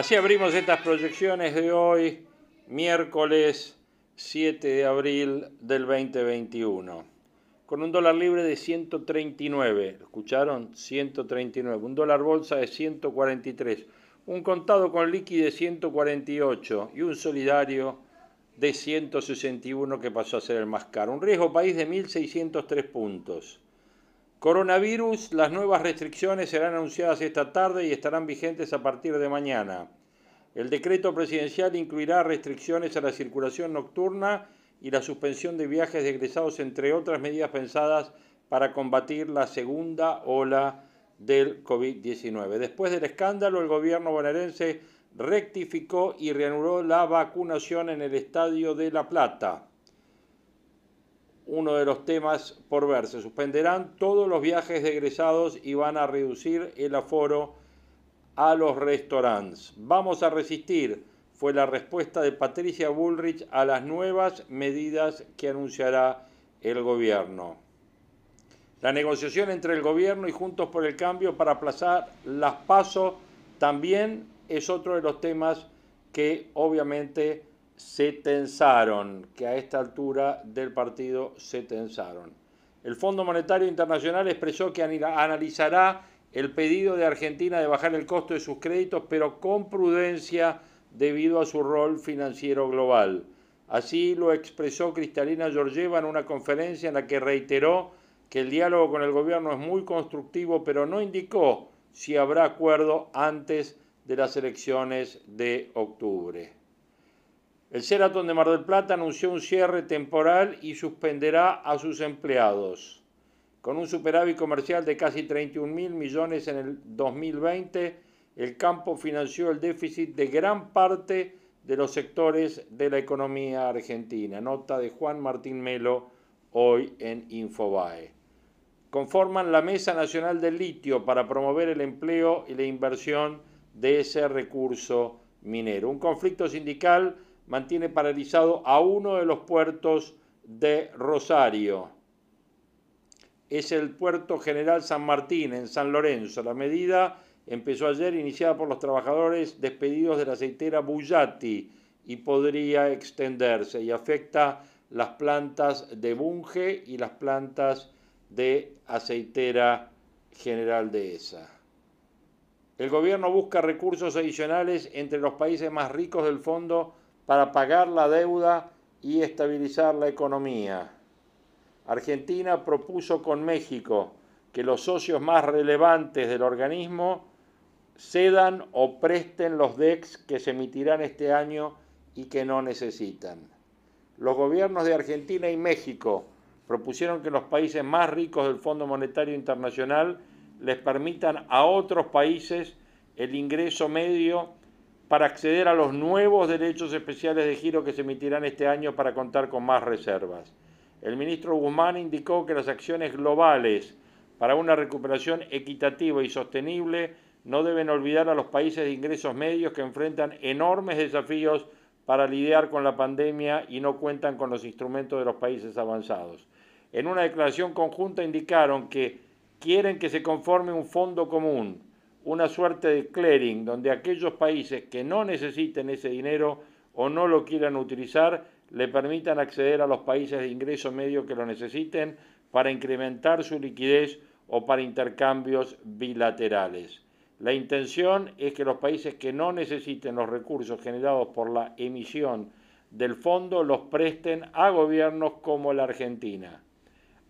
Así abrimos estas proyecciones de hoy, miércoles 7 de abril del 2021, con un dólar libre de 139, ¿escucharon? 139, un dólar bolsa de 143, un contado con líquido de 148 y un solidario de 161 que pasó a ser el más caro. Un riesgo país de 1.603 puntos. Coronavirus, las nuevas restricciones serán anunciadas esta tarde y estarán vigentes a partir de mañana. El decreto presidencial incluirá restricciones a la circulación nocturna y la suspensión de viajes de egresados, entre otras medidas pensadas para combatir la segunda ola del COVID-19. Después del escándalo, el gobierno bonaerense rectificó y reanudó la vacunación en el Estadio de La Plata uno de los temas por ver. Se suspenderán todos los viajes de egresados y van a reducir el aforo a los restaurantes. Vamos a resistir, fue la respuesta de Patricia Bullrich a las nuevas medidas que anunciará el gobierno. La negociación entre el gobierno y Juntos por el Cambio para aplazar las pasos también es otro de los temas que obviamente se tensaron, que a esta altura del partido se tensaron. El Fondo Monetario Internacional expresó que analizará el pedido de Argentina de bajar el costo de sus créditos, pero con prudencia debido a su rol financiero global. Así lo expresó Cristalina Georgieva en una conferencia en la que reiteró que el diálogo con el gobierno es muy constructivo, pero no indicó si habrá acuerdo antes de las elecciones de octubre. El Sheraton de Mar del Plata anunció un cierre temporal y suspenderá a sus empleados. Con un superávit comercial de casi 31 mil millones en el 2020, el campo financió el déficit de gran parte de los sectores de la economía argentina. Nota de Juan Martín Melo hoy en Infobae. Conforman la Mesa Nacional del Litio para promover el empleo y la inversión de ese recurso minero. Un conflicto sindical mantiene paralizado a uno de los puertos de Rosario. Es el puerto General San Martín, en San Lorenzo. La medida empezó ayer, iniciada por los trabajadores despedidos de la aceitera Bullati y podría extenderse y afecta las plantas de Bunge y las plantas de aceitera general de esa. El gobierno busca recursos adicionales entre los países más ricos del fondo para pagar la deuda y estabilizar la economía. Argentina propuso con México que los socios más relevantes del organismo cedan o presten los DEX que se emitirán este año y que no necesitan. Los gobiernos de Argentina y México propusieron que los países más ricos del Fondo Monetario Internacional les permitan a otros países el ingreso medio para acceder a los nuevos derechos especiales de giro que se emitirán este año para contar con más reservas. El ministro Guzmán indicó que las acciones globales para una recuperación equitativa y sostenible no deben olvidar a los países de ingresos medios que enfrentan enormes desafíos para lidiar con la pandemia y no cuentan con los instrumentos de los países avanzados. En una declaración conjunta indicaron que quieren que se conforme un fondo común una suerte de clearing donde aquellos países que no necesiten ese dinero o no lo quieran utilizar le permitan acceder a los países de ingreso medio que lo necesiten para incrementar su liquidez o para intercambios bilaterales. La intención es que los países que no necesiten los recursos generados por la emisión del fondo los presten a gobiernos como la Argentina.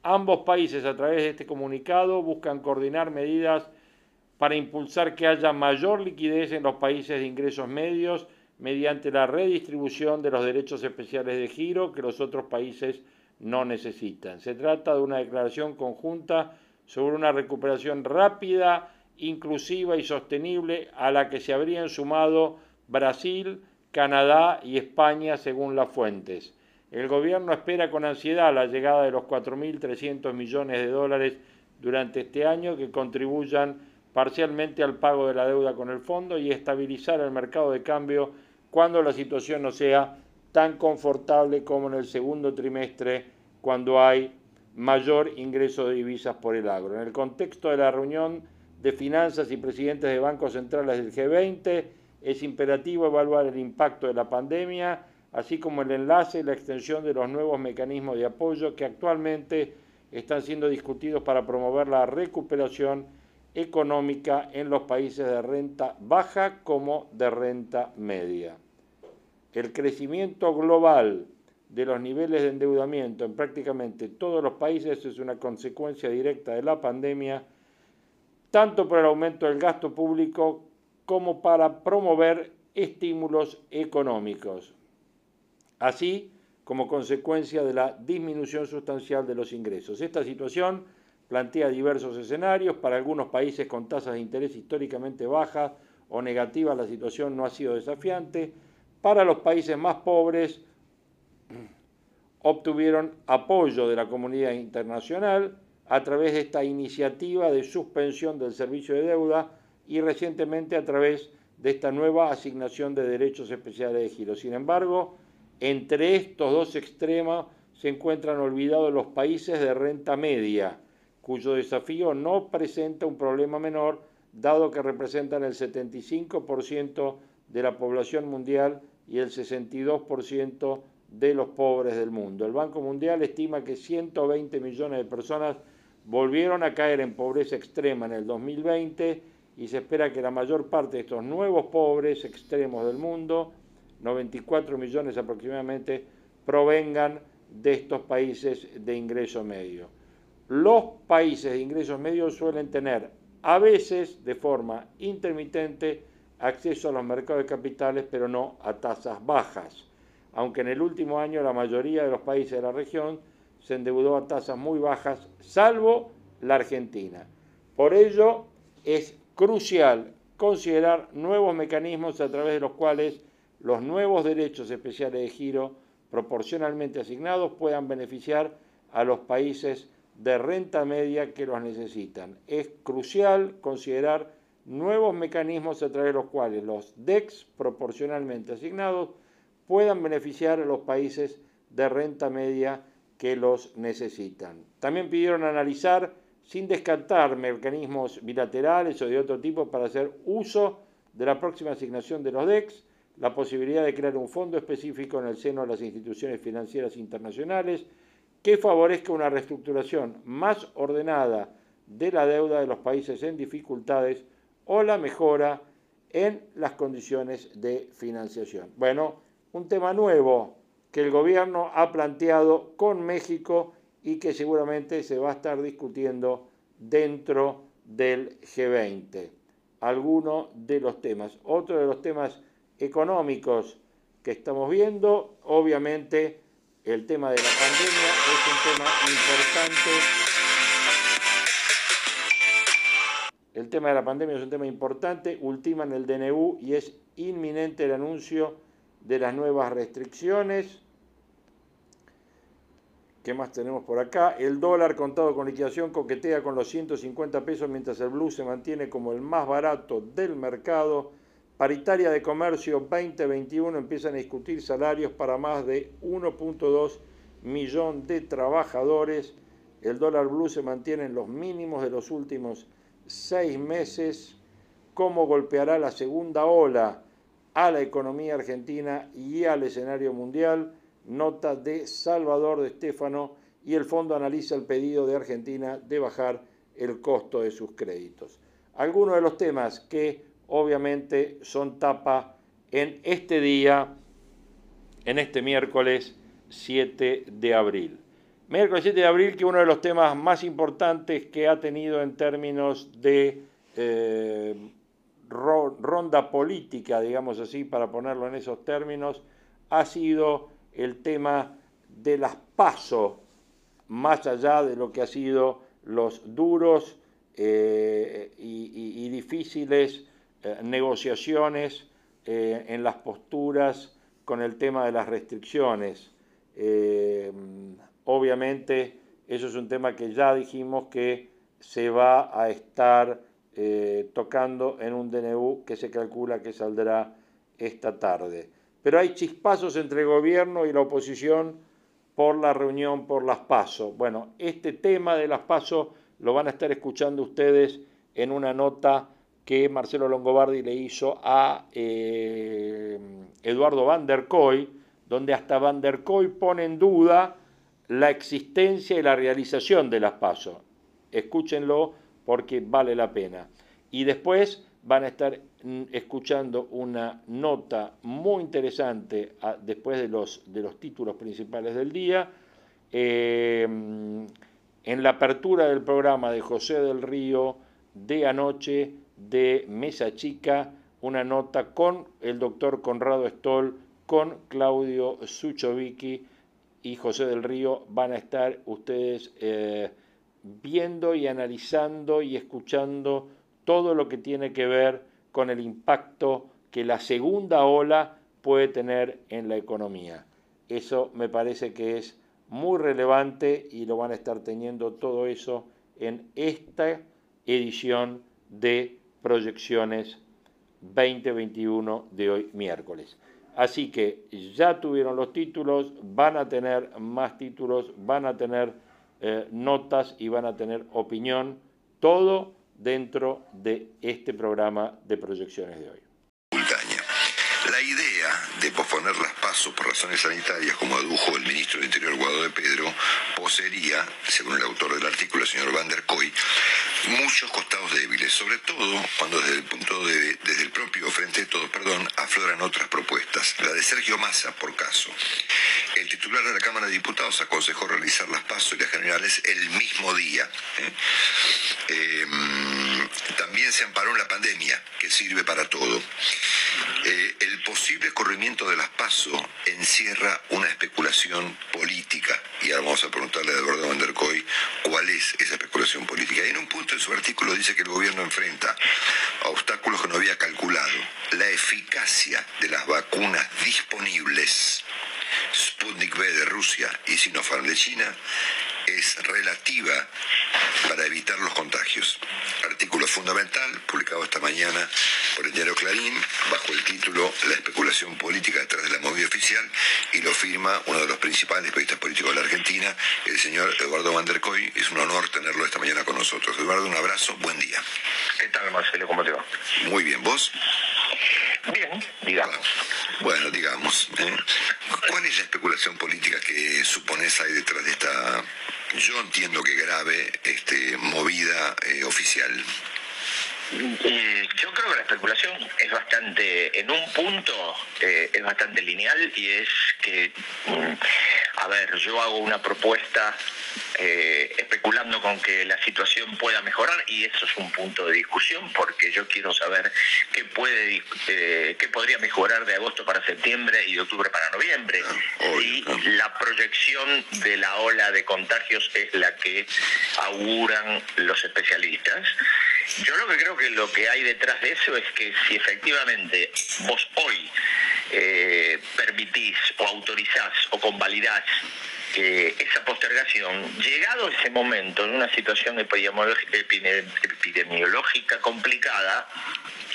Ambos países a través de este comunicado buscan coordinar medidas para impulsar que haya mayor liquidez en los países de ingresos medios mediante la redistribución de los derechos especiales de giro que los otros países no necesitan. Se trata de una declaración conjunta sobre una recuperación rápida, inclusiva y sostenible a la que se habrían sumado Brasil, Canadá y España según las fuentes. El gobierno espera con ansiedad la llegada de los 4.300 millones de dólares durante este año que contribuyan parcialmente al pago de la deuda con el fondo y estabilizar el mercado de cambio cuando la situación no sea tan confortable como en el segundo trimestre cuando hay mayor ingreso de divisas por el agro. En el contexto de la reunión de finanzas y presidentes de bancos centrales del G20, es imperativo evaluar el impacto de la pandemia, así como el enlace y la extensión de los nuevos mecanismos de apoyo que actualmente están siendo discutidos para promover la recuperación económica en los países de renta baja como de renta media. El crecimiento global de los niveles de endeudamiento en prácticamente todos los países es una consecuencia directa de la pandemia, tanto por el aumento del gasto público como para promover estímulos económicos, así como consecuencia de la disminución sustancial de los ingresos. Esta situación plantea diversos escenarios. Para algunos países con tasas de interés históricamente bajas o negativas la situación no ha sido desafiante. Para los países más pobres obtuvieron apoyo de la comunidad internacional a través de esta iniciativa de suspensión del servicio de deuda y recientemente a través de esta nueva asignación de derechos especiales de giro. Sin embargo, entre estos dos extremos se encuentran olvidados los países de renta media, cuyo desafío no presenta un problema menor, dado que representan el 75% de la población mundial y el 62% de los pobres del mundo. El Banco Mundial estima que 120 millones de personas volvieron a caer en pobreza extrema en el 2020 y se espera que la mayor parte de estos nuevos pobres extremos del mundo, 94 millones aproximadamente, provengan de estos países de ingreso medio. Los países de ingresos medios suelen tener a veces de forma intermitente acceso a los mercados de capitales, pero no a tasas bajas, aunque en el último año la mayoría de los países de la región se endeudó a tasas muy bajas, salvo la Argentina. Por ello, es crucial considerar nuevos mecanismos a través de los cuales los nuevos derechos especiales de giro proporcionalmente asignados puedan beneficiar a los países de renta media que los necesitan. Es crucial considerar nuevos mecanismos a través de los cuales los DEX proporcionalmente asignados puedan beneficiar a los países de renta media que los necesitan. También pidieron analizar, sin descartar mecanismos bilaterales o de otro tipo para hacer uso de la próxima asignación de los DEX, la posibilidad de crear un fondo específico en el seno de las instituciones financieras internacionales que favorezca una reestructuración más ordenada de la deuda de los países en dificultades o la mejora en las condiciones de financiación. Bueno, un tema nuevo que el gobierno ha planteado con México y que seguramente se va a estar discutiendo dentro del G20. Algunos de los temas. Otro de los temas económicos que estamos viendo, obviamente el tema de la pandemia es un tema importante. El tema de la pandemia es un tema importante, ultiman el DNU y es inminente el anuncio de las nuevas restricciones. ¿Qué más tenemos por acá? El dólar contado con liquidación coquetea con los 150 pesos mientras el blue se mantiene como el más barato del mercado. Paritaria de Comercio 2021 empiezan a discutir salarios para más de 1.2 millón de trabajadores. El dólar blue se mantiene en los mínimos de los últimos seis meses. ¿Cómo golpeará la segunda ola a la economía argentina y al escenario mundial? Nota de Salvador de Estéfano y el fondo analiza el pedido de Argentina de bajar el costo de sus créditos. Algunos de los temas que obviamente son tapa en este día, en este miércoles 7 de abril. Miércoles 7 de abril, que uno de los temas más importantes que ha tenido en términos de eh, ronda política, digamos así, para ponerlo en esos términos, ha sido el tema de las PASO más allá de lo que ha sido los duros eh, y, difíciles eh, negociaciones eh, en las posturas con el tema de las restricciones. obviamente, eso es un tema que ya dijimos que se va a estar tocando en un DNU que se calcula que saldrá esta tarde. Pero hay chispazos entre el gobierno y la oposición por la reunión por las PASO. Bueno, este tema de las PASO lo van a estar escuchando ustedes en una nota que Marcelo Longobardi le hizo a eh, Eduardo Van der Koy, donde hasta Van der Koy pone en duda la existencia y la realización de las PASO. Escúchenlo porque vale la pena. Y después van a estar mm, escuchando una nota muy interesante ah, después de los, de los títulos principales del día. Eh, en la apertura del programa de José del Río de anoche de Mesa Chica, una nota con el doctor Conrado Stoll, con Claudio Suchovicki y José del Río. Van a estar ustedes eh, viendo y analizando y escuchando todo lo que tiene que ver con el impacto que la segunda ola puede tener en la economía. Eso me parece que es muy relevante y lo van a estar teniendo todo eso en esta edición de Proyecciones 2021 de hoy miércoles. Así que ya tuvieron los títulos, van a tener más títulos, van a tener eh, notas y van a tener opinión, todo dentro de este programa de proyecciones de hoy de posponer las pasos por razones sanitarias, como adujo el ministro del Interior Guado de Pedro, poseería, según el autor del artículo, el señor Van der Koy, muchos costados débiles, sobre todo cuando desde el punto de, desde el propio Frente de Todos, perdón, afloran otras propuestas. La de Sergio Massa, por caso. El titular de la Cámara de Diputados aconsejó realizar las pasos y las generales el mismo día. ¿eh? Em, también se amparó en la pandemia, que sirve para todo. Eh, el posible corrimiento de las PASO encierra una especulación política. Y ahora vamos a preguntarle a Eduardo Van der Koy cuál es esa especulación política. Y en un punto de su artículo dice que el gobierno enfrenta obstáculos que no había calculado. La eficacia de las vacunas disponibles, Sputnik V de Rusia y Sinopharm de China, es relativa para evitar los contagios. Artículo fundamental, publicado esta mañana por el diario Clarín, bajo el título La especulación política detrás de la movida oficial, y lo firma uno de los principales periodistas políticos de la Argentina, el señor Eduardo Van der Koy. Es un honor tenerlo esta mañana con nosotros. Eduardo, un abrazo, buen día. ¿Qué tal, Marcelo? ¿Cómo te va? Muy bien, ¿vos? Bien, digamos. Bueno, digamos. ¿eh? ¿Cuál es la especulación política que supones hay detrás de esta yo entiendo que grave este, movida eh, oficial. yo creo que la especulación es bastante, en un punto, eh, es bastante lineal y es que, mm, a ver, yo hago una propuesta eh, especulando con que la situación pueda mejorar y eso es un punto de discusión porque yo quiero saber qué puede eh, qué podría mejorar de agosto para septiembre y de octubre para noviembre. Y ah, la proyección de la ola de contagios es la que auguran los especialistas. Yo lo que creo que lo que hay detrás de eso es que si efectivamente vos hoy eh, permitís o autorizás o convalidás esa postergación, llegado ese momento, en una situación epidemiológica complicada,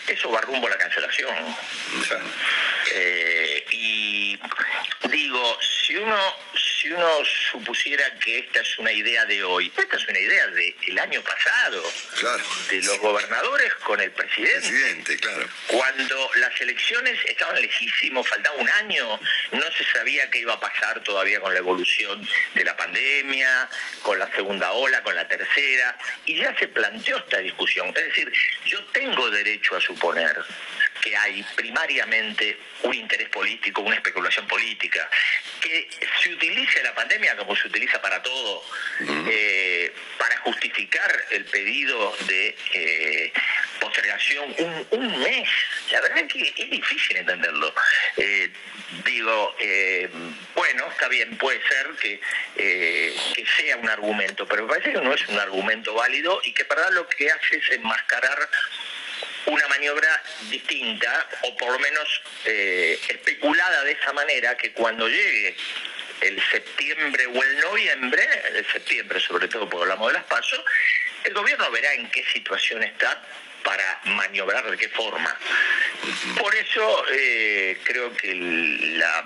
eso va rumbo a la cancelación. Eh, y digo, si uno si uno supusiera que esta es una idea de hoy, esta es una idea del año pasado, de los gobernadores con el presidente. claro. Cuando las elecciones estaban lejísimos, faltaba un año, no se sabía qué iba a pasar todavía con la evolución de la pandemia, con la segunda ola, con la tercera, y ya se planteó esta discusión. Es decir, yo tengo derecho a suponer que hay primariamente un interés político, una especulación política, que se utilice la pandemia como se utiliza para todo, eh, para justificar el pedido de eh, postergación un, mes. La verdad es que es difícil entenderlo. Eh, digo, bueno, bueno, está bien, puede ser que, eh, que sea un argumento, pero me parece que no es un argumento válido y que para lo que hace es enmascarar una maniobra distinta o por lo menos eh, especulada de esa manera que cuando llegue el septiembre o el noviembre, el septiembre sobre todo porque hablamos de las pasos, el gobierno verá en qué situación está para maniobrar de qué forma. Por eso eh, creo que la,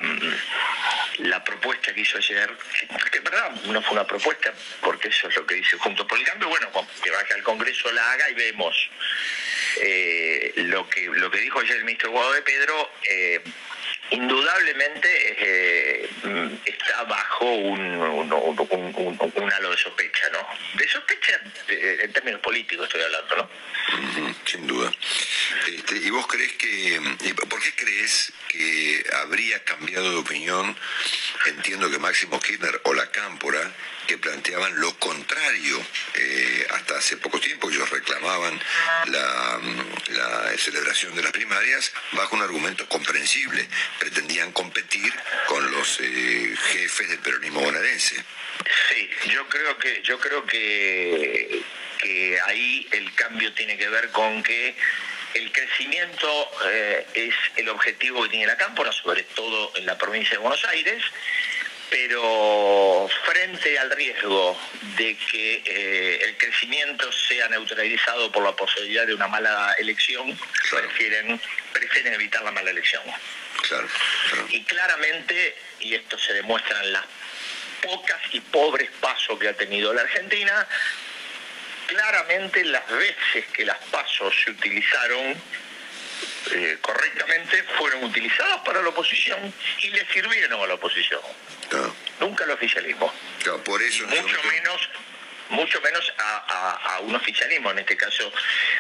la propuesta que hizo ayer, que en verdad no fue una propuesta, porque eso es lo que dice Junto por el Cambio, bueno, que vaya al Congreso la haga y vemos. Eh, lo que lo que dijo ayer el ministro Guado Pedro eh, indudablemente eh, está bajo un, un, halo de sospecha, ¿no? De sospecha en términos políticos estoy hablando, ¿no? sin duda. Este, ¿Y vos crees que, por qué crees que habría cambiado de opinión? Entiendo que Máximo Kirchner o la Cámpora, que planteaban lo contrario eh, hasta hace poco tiempo, ellos reclamaban la, celebración de las primarias bajo un argumento comprensible, pretendían competir con los eh, jefes del peronismo bonaerense. Sí, yo creo que yo creo que que ahí el cambio tiene que ver con que el crecimiento eh, es el objetivo que tiene la Cámpora, sobre todo en la provincia de Buenos Aires, pero frente al riesgo de que eh, el crecimiento sea neutralizado por la posibilidad de una mala elección, prefieren, prefieren evitar la mala elección. Y claramente, y esto se demuestra en las pocas y pobres pasos que ha tenido la Argentina, claramente las veces que las pasos se utilizaron eh, correctamente fueron utilizadas para la oposición y le sirvieron a la oposición. Nunca al oficialismo. por eso mucho menos mucho menos a, un oficialismo, en este caso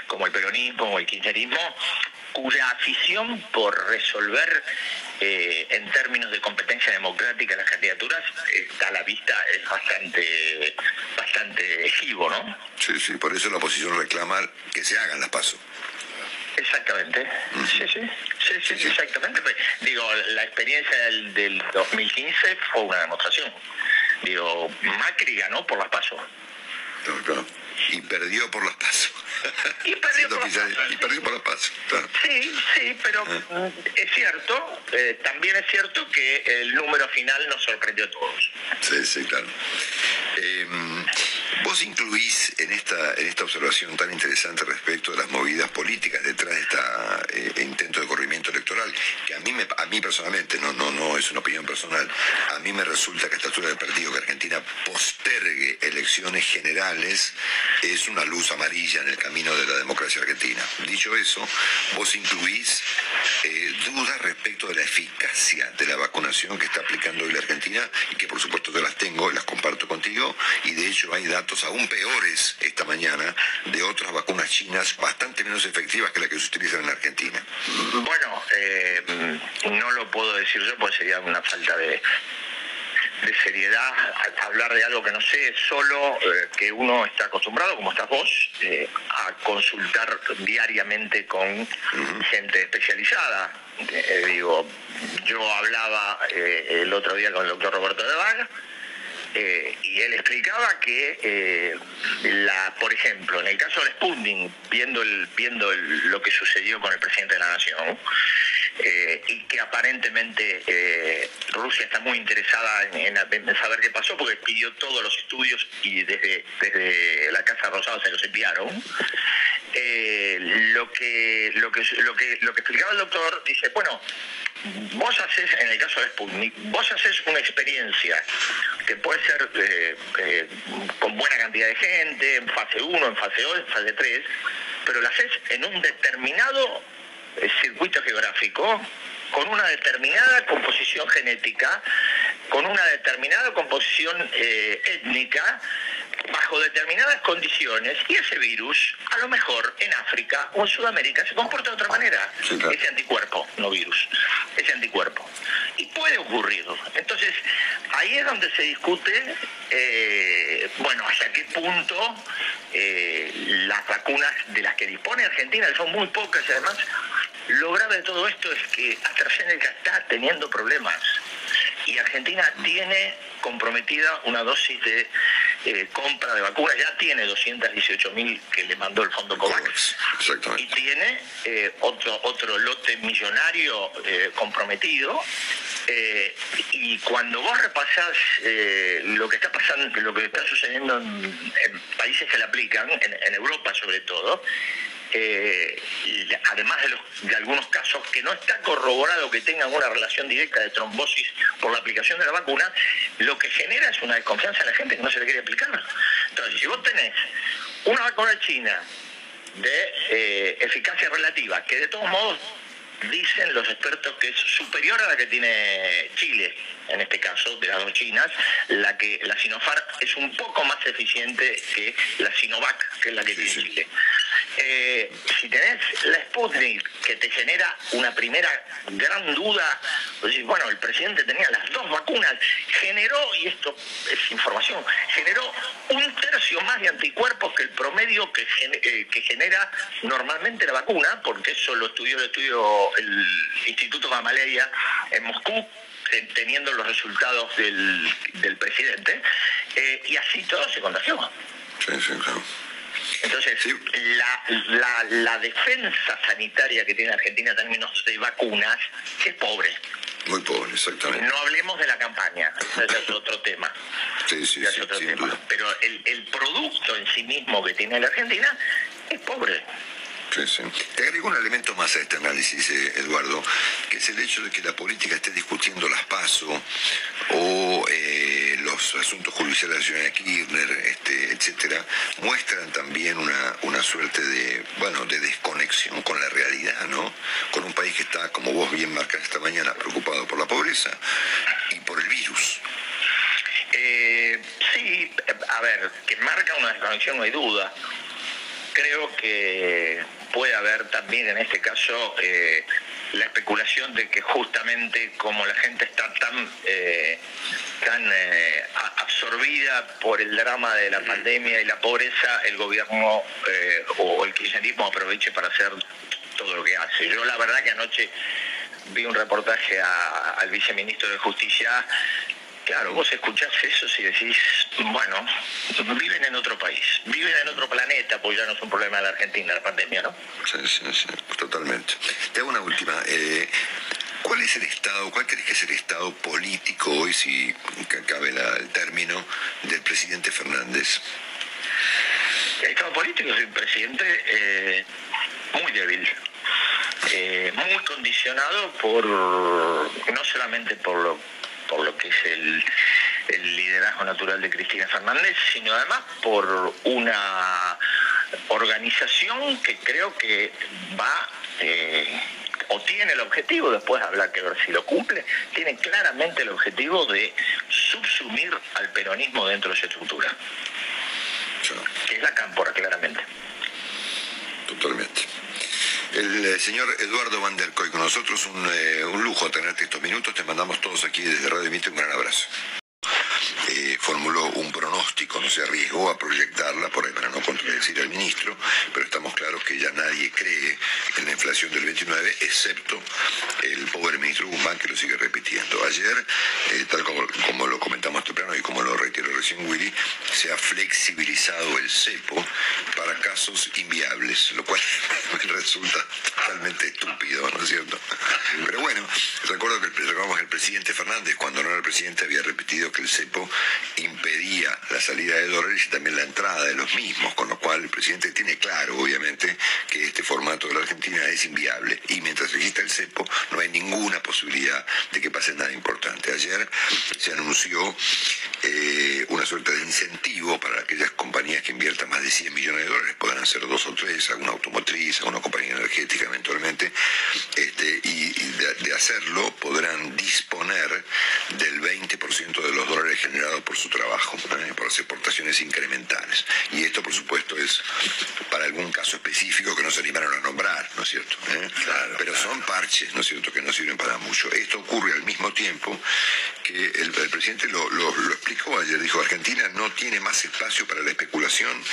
como el peronismo o el kirchnerismo, cuya afición por resolver eh, en términos de competencia democrática las candidaturas está a la vista, es bastante, bastante ejivo, ¿no? Sí, sí, por eso la oposición reclama que se hagan las pasos. Exactamente, sí, sí, sí, sí, exactamente. Pues, digo, la experiencia del, del 2015 fue una demostración. Digo, Macri ganó por las pasos. Y perdió por las pasos. Y perdió, por, las y perdió por las pasos. Sí, sí, pero ah. es cierto, eh, también es cierto que el número final nos sorprendió a todos. Sí, sí, claro. Eh, Vos incluís en esta, en esta observación tan interesante respecto de las movidas políticas detrás de este intento de corrimiento electoral, que a mí, me, a mí personalmente, no, no, no es una opinión personal, a mí me resulta que a esta altura del partido que Argentina postergue elecciones generales es una luz amarilla en el camino de la democracia argentina. Dicho eso, vos incluís eh, dudas respecto de la eficacia de la vacunación que está aplicando hoy la Argentina y que por supuesto te las tengo, las comparto contigo y de hecho hay datos aún peores esta mañana de otras vacunas chinas bastante menos efectivas que las que se utilizan en Argentina. Bueno, eh, no lo puedo decir yo, pues sería una falta de, de seriedad hablar de algo que no sé, solo eh, que uno está acostumbrado, como estás vos, eh, a consultar diariamente con gente especializada. digo, yo hablaba el otro día con el doctor Roberto de Vaga, eh, y él explicaba que, eh, la, por ejemplo, en el caso del Sputnik, viendo, el, viendo lo que sucedió con el presidente de la Nación, eh, y que aparentemente Rusia está muy interesada en, saber qué pasó porque pidió todos los estudios y desde, desde la Casa Rosada se los enviaron. Lo que lo que lo que lo que explicaba el doctor dice bueno vos haces, en el caso de Sputnik, vos haces una experiencia que puede ser eh, eh, con buena cantidad de gente, en fase 1, en fase 2, en fase 3, pero la haces en un determinado eh, circuito geográfico, con una determinada composición genética, con una determinada composición étnica, bajo determinadas condiciones y ese virus, a lo mejor en África o en Sudamérica, se comporta de otra manera. Ese anticuerpo, no virus, ese anticuerpo. Y puede ocurrir. Entonces, ahí es donde se discute, eh, bueno, hasta qué punto eh, las vacunas de las que dispone Argentina, que son muy pocas además, lo grave de todo esto es que AstraZeneca está teniendo problemas y Argentina tiene comprometida una dosis de eh, compra de vacunas, ya tiene 218 mil que le mandó el Fondo COVAX. Y tiene eh, otro, otro lote millonario eh, comprometido. y cuando vos repasás lo que está pasando, lo que está sucediendo en, países que le aplican, en Europa sobre todo, eh, además de, los, de, algunos casos que no está corroborado que tengan una relación directa de trombosis por la aplicación de la vacuna, lo que genera es una desconfianza en la gente que no se le quiere aplicar. Entonces, si vos tenés una vacuna china de eh, eficacia relativa, que de todos modos dicen los expertos que es superior a la que tiene Chile, en este caso, de las dos chinas, la que la Sinopharm es un poco más eficiente que la Sinovac, que es la que tiene Chile. Eh, si tenés la Sputnik que te genera una primera gran duda, pues, bueno, el presidente tenía las dos vacunas, generó, y esto es información, generó un tercio más de anticuerpos que el promedio que, eh, que genera normalmente la vacuna, porque eso lo estudió el estudio el Instituto Gamaleya en Moscú, teniendo los resultados del, presidente, eh, y así todo se contagió. Sí, sí, claro. Entonces, la, la, defensa sanitaria que tiene Argentina en términos de vacunas es pobre. Muy pobre, exactamente. No hablemos de la campaña, ese es otro tema. Sí, sí, sí, Pero el, el producto en sí mismo que tiene la Argentina es pobre. Sí, sí. Te agrego un elemento más a este análisis, eh, Eduardo, que es el hecho de que la política esté discutiendo las PASO o eh, los asuntos judiciales de la señora Kirchner, este, etcétera, muestran también una, una suerte de, bueno, de desconexión con la realidad, ¿no? Con un país que está, como vos bien marcas esta mañana, preocupado por la pobreza y por el virus. Eh, sí, a ver, que marca una desconexión no hay duda. Creo que puede haber también en este caso eh, la especulación de que justamente como la gente está tan, eh, tan eh, absorbida por el drama de la pandemia y la pobreza, el gobierno o el kirchnerismo aproveche para hacer todo lo que hace. Yo la verdad que anoche vi un reportaje al viceministro de Justicia Claro, vos escuchás eso y decís, bueno, viven en otro país, viven en otro planeta, pues ya no es un problema de la Argentina, la pandemia, ¿no? Sí, sí, sí, totalmente. Te hago una última. Eh, ¿Cuál es el Estado, cuál crees que es el Estado político hoy, si cabe el término, del presidente Fernández? El Estado político es un presidente eh, muy débil. Eh, muy condicionado por no solamente por lo por lo que es el, liderazgo natural de Cristina Fernández, sino además por una organización que creo que va eh, o tiene el objetivo, después hablar que ver si lo cumple, tiene claramente el objetivo de subsumir al peronismo dentro de esa estructura. Que es la cámpora, claramente. Totalmente. El eh, señor Eduardo Van der con nosotros, un, eh, un lujo tenerte estos minutos. Te mandamos todos aquí desde Radio Mito un gran abrazo. Eh, formuló un pronóstico, no se arriesgó a proyectarla por ahí para no contradecir al ministro, pero estamos claros que ya nadie cree en la inflación del 29, excepto el pobre ministro Guzmán que lo sigue repitiendo. Ayer, eh, tal como, lo comentamos temprano y como lo reiteró recién Willy, se ha flexibilizado el cepo para casos inviables, lo cual me resulta totalmente estúpido, ¿no es cierto? Pero bueno, recuerdo que el, el presidente Fernández, cuando no era el presidente, había repetido que el cepo impedía la salida de dólares y también la entrada de los mismos, con lo cual el presidente tiene claro, obviamente, que este formato de la Argentina es inviable y mientras exista el cepo no hay ninguna posibilidad de que pase nada importante. Ayer se anunció eh, una suerte de incentivo para aquellas compañías que inviertan más de 100 millones de dólares, puedan ser dos o tres, alguna automotriz, alguna compañía energética eventualmente, este, y, de, hacerlo podrán disponer del 20% de los dólares generados por su trabajo, ¿eh? por las exportaciones incrementales. Y esto, por supuesto, es para algún caso específico que no se animaron a nombrar, ¿no es cierto? ¿Eh? Pero son parches, ¿no es cierto?, que no sirven para mucho. Esto ocurre al mismo tiempo que el, presidente lo, lo, lo explicó ayer, dijo, Argentina no tiene más espacio para la especulación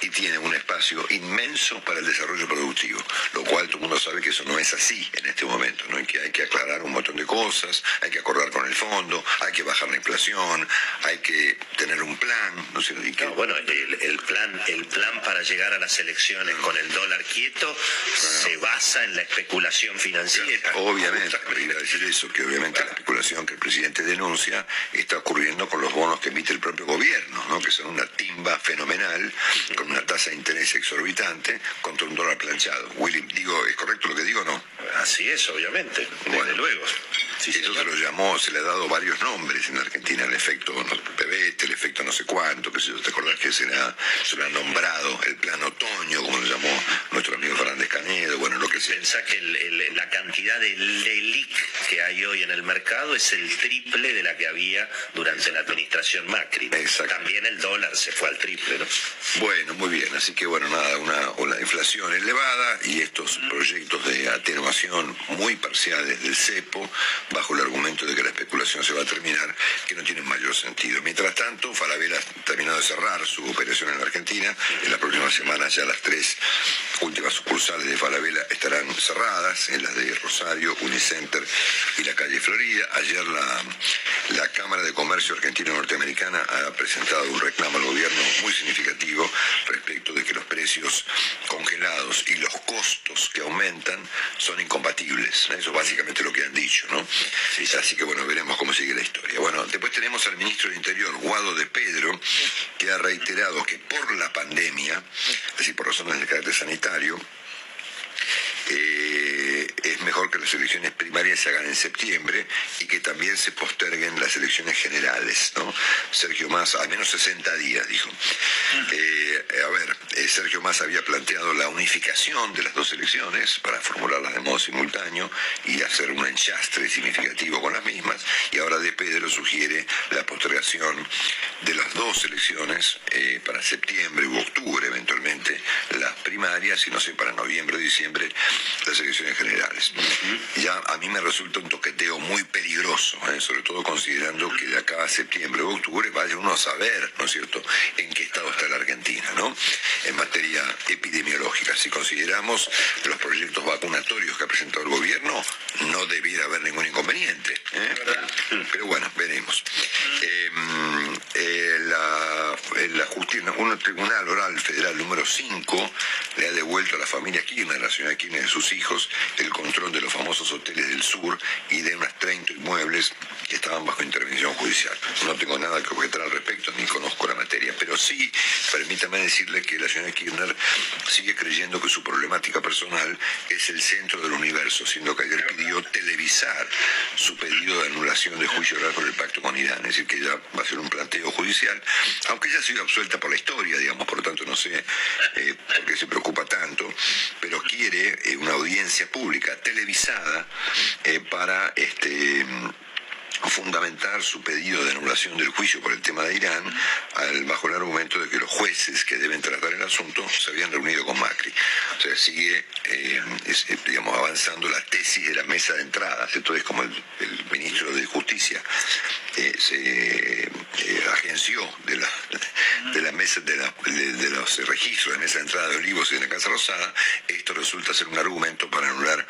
y tiene un espacio inmenso para el desarrollo productivo, lo cual todo el mundo sabe que eso no es así en este momento, ¿no? Y que hay que aclarar un montón de cosas, hay que acordar con el fondo, hay que bajar la inflación, hay que tener un plan, no sé, bueno, el, plan, el plan para llegar a las elecciones con el dólar quieto se basa en la especulación financiera. Obviamente, iba a decir eso, que obviamente la especulación que el presidente denuncia está ocurriendo con los bonos que emite el propio gobierno, ¿no? que son una timba fenomenal, con una tasa de interés exorbitante, contra un dólar planchado. Willy, digo, ¿es correcto lo que digo o no? Así es, obviamente, desde luego. Sí, se lo llamó, se le ha dado varios nombres. En Argentina, el efecto no, el efecto no sé cuánto, que si te acordás que se le, ha, se le ha nombrado el plan otoño, como lo llamó nuestro amigo Fernández Canedo, bueno, lo que sea. Pensá que la cantidad de LELIC que hay hoy en el mercado es el triple de la que había durante la administración Macri. También el dólar se fue al triple, ¿no? Bueno, muy bien, así que bueno, nada, una, una inflación elevada y estos proyectos de atenuación muy parciales del cepo bajo el argumento de que la especulación se va a terminar, que no tienen mayor sentido. Mientras tanto, Falabella ha terminado de cerrar su operación en la Argentina. En las próximas semanas ya las tres últimas sucursales de Falabella estarán cerradas, en las de Rosario, Unicenter y la calle Florida. Ayer la, la Cámara de Comercio Argentino-Norteamericana ha presentado un reclamo al gobierno muy significativo respecto de que los precios congelados y los costos que aumentan son incompatibles. Eso es básicamente lo que han dicho, ¿no? Así que bueno, veremos cómo sigue la historia. Bueno, después tenemos al ministro del Interior, Guado de Pedro, que ha reiterado que por la pandemia, es decir, por razones de carácter sanitario, eh, mejor que las elecciones primarias se hagan en septiembre y que también se posterguen las elecciones generales. ¿no? Sergio Massa, al menos 60 días, dijo. Eh, a ver, eh, Sergio Massa había planteado la unificación de las dos elecciones para formularlas de modo simultáneo y hacer un enchastre significativo con las mismas, y ahora De Pedro sugiere la postergación de las dos elecciones para septiembre u octubre, eventualmente las primarias, y no sé, para noviembre o diciembre las elecciones generales. Ya a mí me resulta un toqueteo muy peligroso, ¿eh? sobre todo considerando que de acá a septiembre o octubre vaya uno a saber, ¿no es cierto?, en qué estado está la Argentina, ¿no? En materia epidemiológica. Si consideramos los proyectos vacunatorios que ha presentado el gobierno, no debiera haber ningún inconveniente. ¿eh? Pero bueno, veremos. Em, eh, la, la justicia, un tribunal oral federal número 5 le ha devuelto a la familia Kirchner, a la señora Kirchner y sus hijos, el control de los famosos hoteles del sur y de unas 30 inmuebles que estaban bajo intervención judicial. No tengo nada que objetar al respecto, ni conozco la materia, pero sí, permítame decirle que la señora Kirchner sigue creyendo que su problemática personal es el centro del universo, siendo que ayer pidió televisar su pedido de anulación de juicio oral por el pacto con Irán, es decir, que ya va a ser un planteo judicial, aunque ya ha sido absuelta por la historia, digamos, por lo tanto no sé eh, por qué se preocupa tanto, pero quiere eh, una audiencia pública televisada eh, para este fundamentar su pedido de anulación del juicio por el tema de Irán al, bajo el argumento de que los jueces que deben tratar el asunto se habían reunido con Macri. O sea, sigue eh, digamos, avanzando la tesis de la mesa de entradas. Esto es como el, ministro de Justicia eh, se agenció de la, de mesa de, de, los registros de mesa de entrada de Olivos y de la Casa Rosada. Esto resulta ser un argumento para anular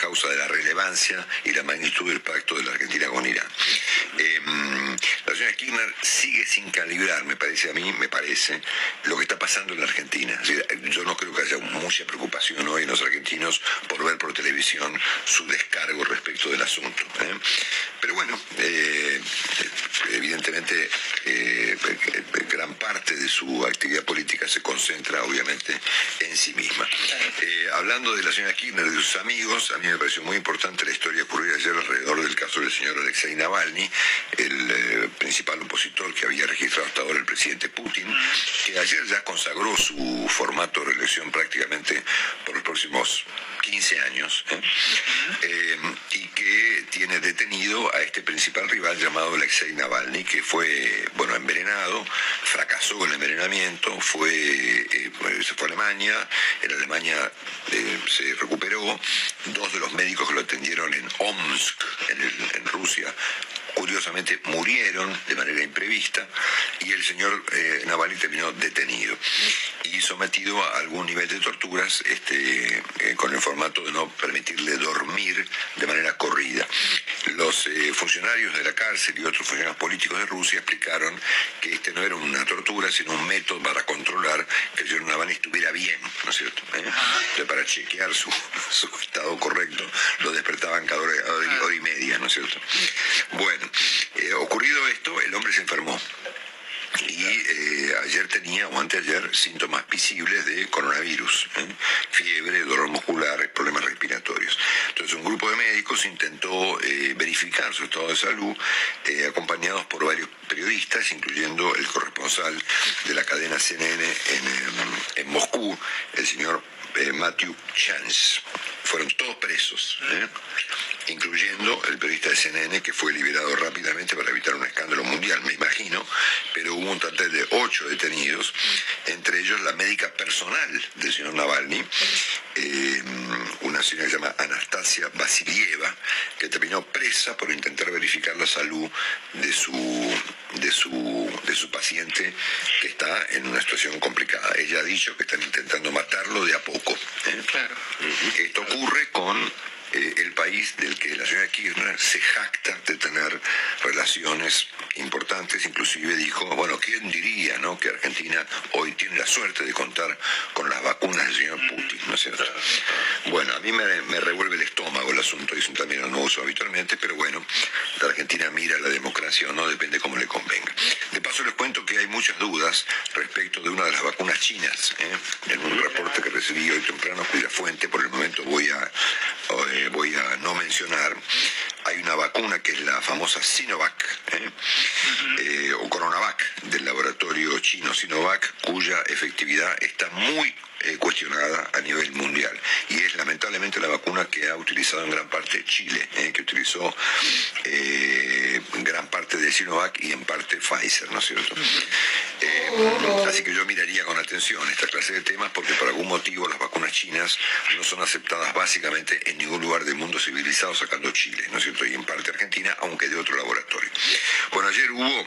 causa de la relevancia y la magnitud del pacto de la Argentina con Irán. Em, la señora Kirchner sigue sin calibrar, me parece a mí, me parece, lo que está pasando en la Argentina. yo no creo que haya mucha preocupación hoy en los argentinos por ver por televisión su descargo respecto del asunto. ¿eh? Pero bueno, eh, evidentemente eh, gran parte de su actividad política se concentra obviamente en sí misma. hablando de la señora Kirchner y de sus amigos, a mí me pareció muy importante la historia ocurrida ayer alrededor del caso del señor Alexei Navalny, el eh, principal opositor que había registrado hasta ahora el presidente Putin, que ayer ya consagró su formato de reelección prácticamente por los próximos 15 años, ¿eh? Eh, y que tiene detenido a este principal rival llamado Alexei Navalny, que fue, bueno, envenenado, fracasó el envenenamiento, fue, se fue a Alemania, en Alemania se recuperó, dos de los médicos que lo atendieron en Omsk, en Rusia, curiosamente murieron de manera imprevista y el señor eh, Navalny terminó detenido y sometido a algún nivel de torturas este, eh, con el formato de no permitirle dormir de manera corrida. Los eh, funcionarios de la cárcel y otros funcionarios políticos de Rusia explicaron que este no era una tortura, sino un método para controlar que el señor Navalny estuviera bien, ¿no es cierto? para chequear su, estado correcto, lo despertaban cada hora, hora y media, ¿no es cierto? Bueno, ocurrido esto, el hombre se enfermó y eh, ayer tenía o anteayer síntomas visibles de coronavirus, ¿eh? fiebre, dolor muscular, problemas respiratorios. Entonces un grupo de médicos intentó eh, verificar su estado de salud, acompañados por varios periodistas, incluyendo el corresponsal de la cadena CNN en, en Moscú, el señor Matthew Chance. Fueron todos presos incluyendo el periodista de CNN que fue liberado rápidamente para evitar un escándalo mundial, me imagino, pero hubo un total de ocho detenidos, entre ellos la médica personal del señor Navalny, eh, una señora que se llama Anastasia Vasilieva, que terminó presa por intentar verificar la salud de su, de su, de su paciente que está en una situación complicada. Ella ha dicho que están intentando matarlo de a poco. ¿eh? Claro. Esto ocurre con eh, el país del que la señora Kirchner se jacta de tener relaciones importantes, inclusive dijo, bueno, ¿quién diría no, que Argentina hoy tiene la suerte de contar con las vacunas del señor Putin, ¿no es cierto? Bueno, a mí me, revuelve el estómago el asunto, un término no uso habitualmente, pero bueno, la Argentina mira la democracia o no, depende cómo le convenga. De paso les cuento que hay muchas dudas respecto de una de las vacunas chinas, ¿eh? en un reporte que recibí hoy temprano cuya fuente por el momento voy a... Eh, voy a no mencionar, hay una vacuna que es la famosa Sinovac, ¿eh? Eh, o Coronavac, del laboratorio chino Sinovac, cuya efectividad está muy eh, cuestionada a nivel mundial. Y es lamentablemente la vacuna que ha utilizado en gran parte Chile, eh, que utilizó eh, gran parte de Sinovac y en parte Pfizer, ¿no es cierto? así que yo miraría con atención esta clase de temas porque por algún motivo las vacunas chinas no son aceptadas básicamente en ningún lugar del mundo civilizado sacando Chile, ¿no es cierto? Y en parte Argentina, aunque de otro laboratorio. Bueno, ayer hubo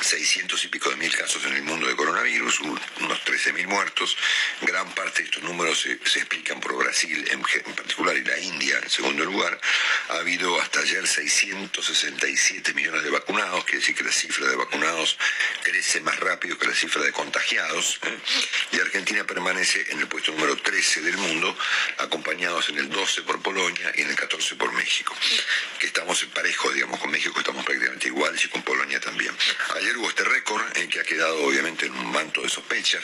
600 y pico de mil casos en el mundo de coronavirus, unos 13 mil muertos. Gran parte de estos números se, explican por Brasil en, particular y la India en segundo lugar. Ha habido hasta ayer 667 millones de vacunados, quiere decir que la cifra de vacunados crece más rápido que la cifra de contagiados. ¿eh? Y Argentina permanece en el puesto número 13 del mundo, acompañados en el 12 por Polonia y en el 14 por México. Que estamos en parejo, digamos, con México estamos prácticamente iguales y con Polonia también. Ayer este récord en que ha quedado obviamente en un manto de sospechas,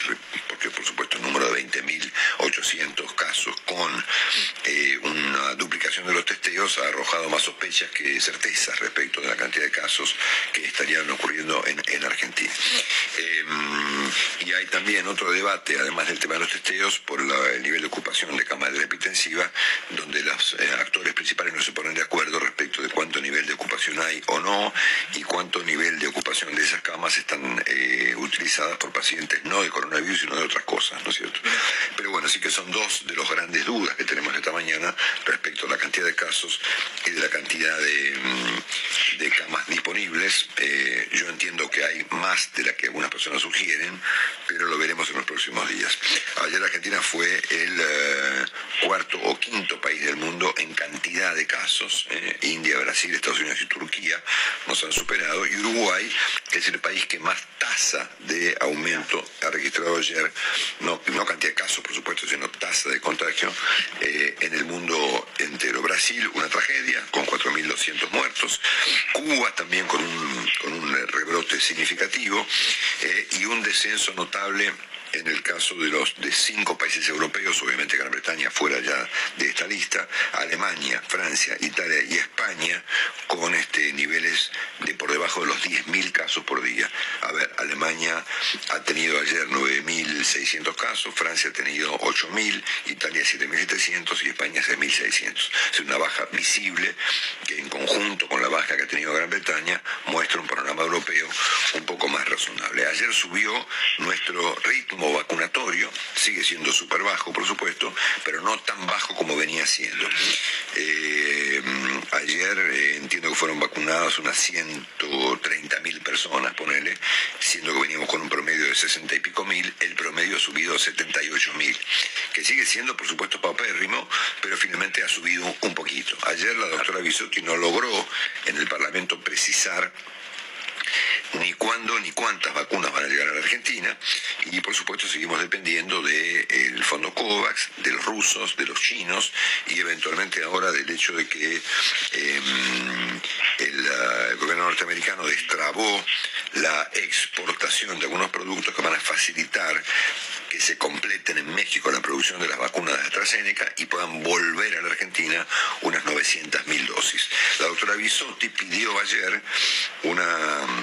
porque por supuesto el número de 20.800 casos con eh, una duplicación de los testeos ha arrojado más sospechas que certezas respecto de la cantidad de casos que estarían ocurriendo en, Argentina. Em, y hay también otro debate, además del tema de los testeos, por el nivel de ocupación de camas de la epitensiva, donde los eh, actores principales no se ponen de acuerdo respecto de cuánto nivel de ocupación hay o no y cuánto nivel de ocupación de esas camas están eh, utilizadas por pacientes no de coronavirus, sino de otras cosas, ¿no es cierto? Pero bueno, sí que son dos de las grandes dudas que tenemos esta mañana respecto a la cantidad de casos y de la cantidad de, mm, camas disponibles. Eh, yo entiendo que hay más de la que algunas personas sugieren, pero lo veremos en los próximos días. Ayer Argentina fue el eh, cuarto o quinto país del mundo en cantidad de casos. India, Brasil, Estados Unidos y Turquía nos han superado y Uruguay es el país que más tasa de aumento ha registrado ayer, no, no cantidad de casos, por supuesto, sino tasa de contagio eh, en el mundo entero. Brasil, una tragedia, con 4.200 muertos. Cuba también con un, con un rebrote significativo eh, y un descenso notable en el caso de los de cinco países europeos, obviamente Gran Bretaña fuera ya de esta lista, Alemania, Francia, Italia y España, con este niveles de por debajo de los 10.000 casos por día. A ver, Alemania ha tenido ayer 9.600 casos, Francia ha tenido 8.000, Italia 7.700 y España 6.600. Es una baja visible que en conjunto con la baja que ha tenido Gran Bretaña muestra un panorama europeo un poco más razonable. Ayer subió nuestro ritmo ritmo vacunatorio, sigue siendo súper bajo, por supuesto, pero no tan bajo como venía siendo. Eh, ayer eh, entiendo que fueron vacunadas unas 130 mil personas, ponele, siendo que veníamos con un promedio de 60 y pico mil, el promedio ha subido a 78 mil, que sigue siendo, por supuesto, paupérrimo, pero finalmente ha subido un poquito. Ayer la doctora Bisotti no logró en el Parlamento precisar ni cuándo ni cuántas vacunas van a llegar a la Argentina y por supuesto seguimos dependiendo del fondo COVAX, de los rusos, de los chinos y eventualmente ahora del hecho de que em, el, ah, el, gobierno norteamericano destrabó la exportación de algunos productos que van a facilitar que se completen en México la producción de las vacunas de AstraZeneca y puedan volver a la Argentina unas 900.000 dosis. La doctora Bisotti pidió ayer una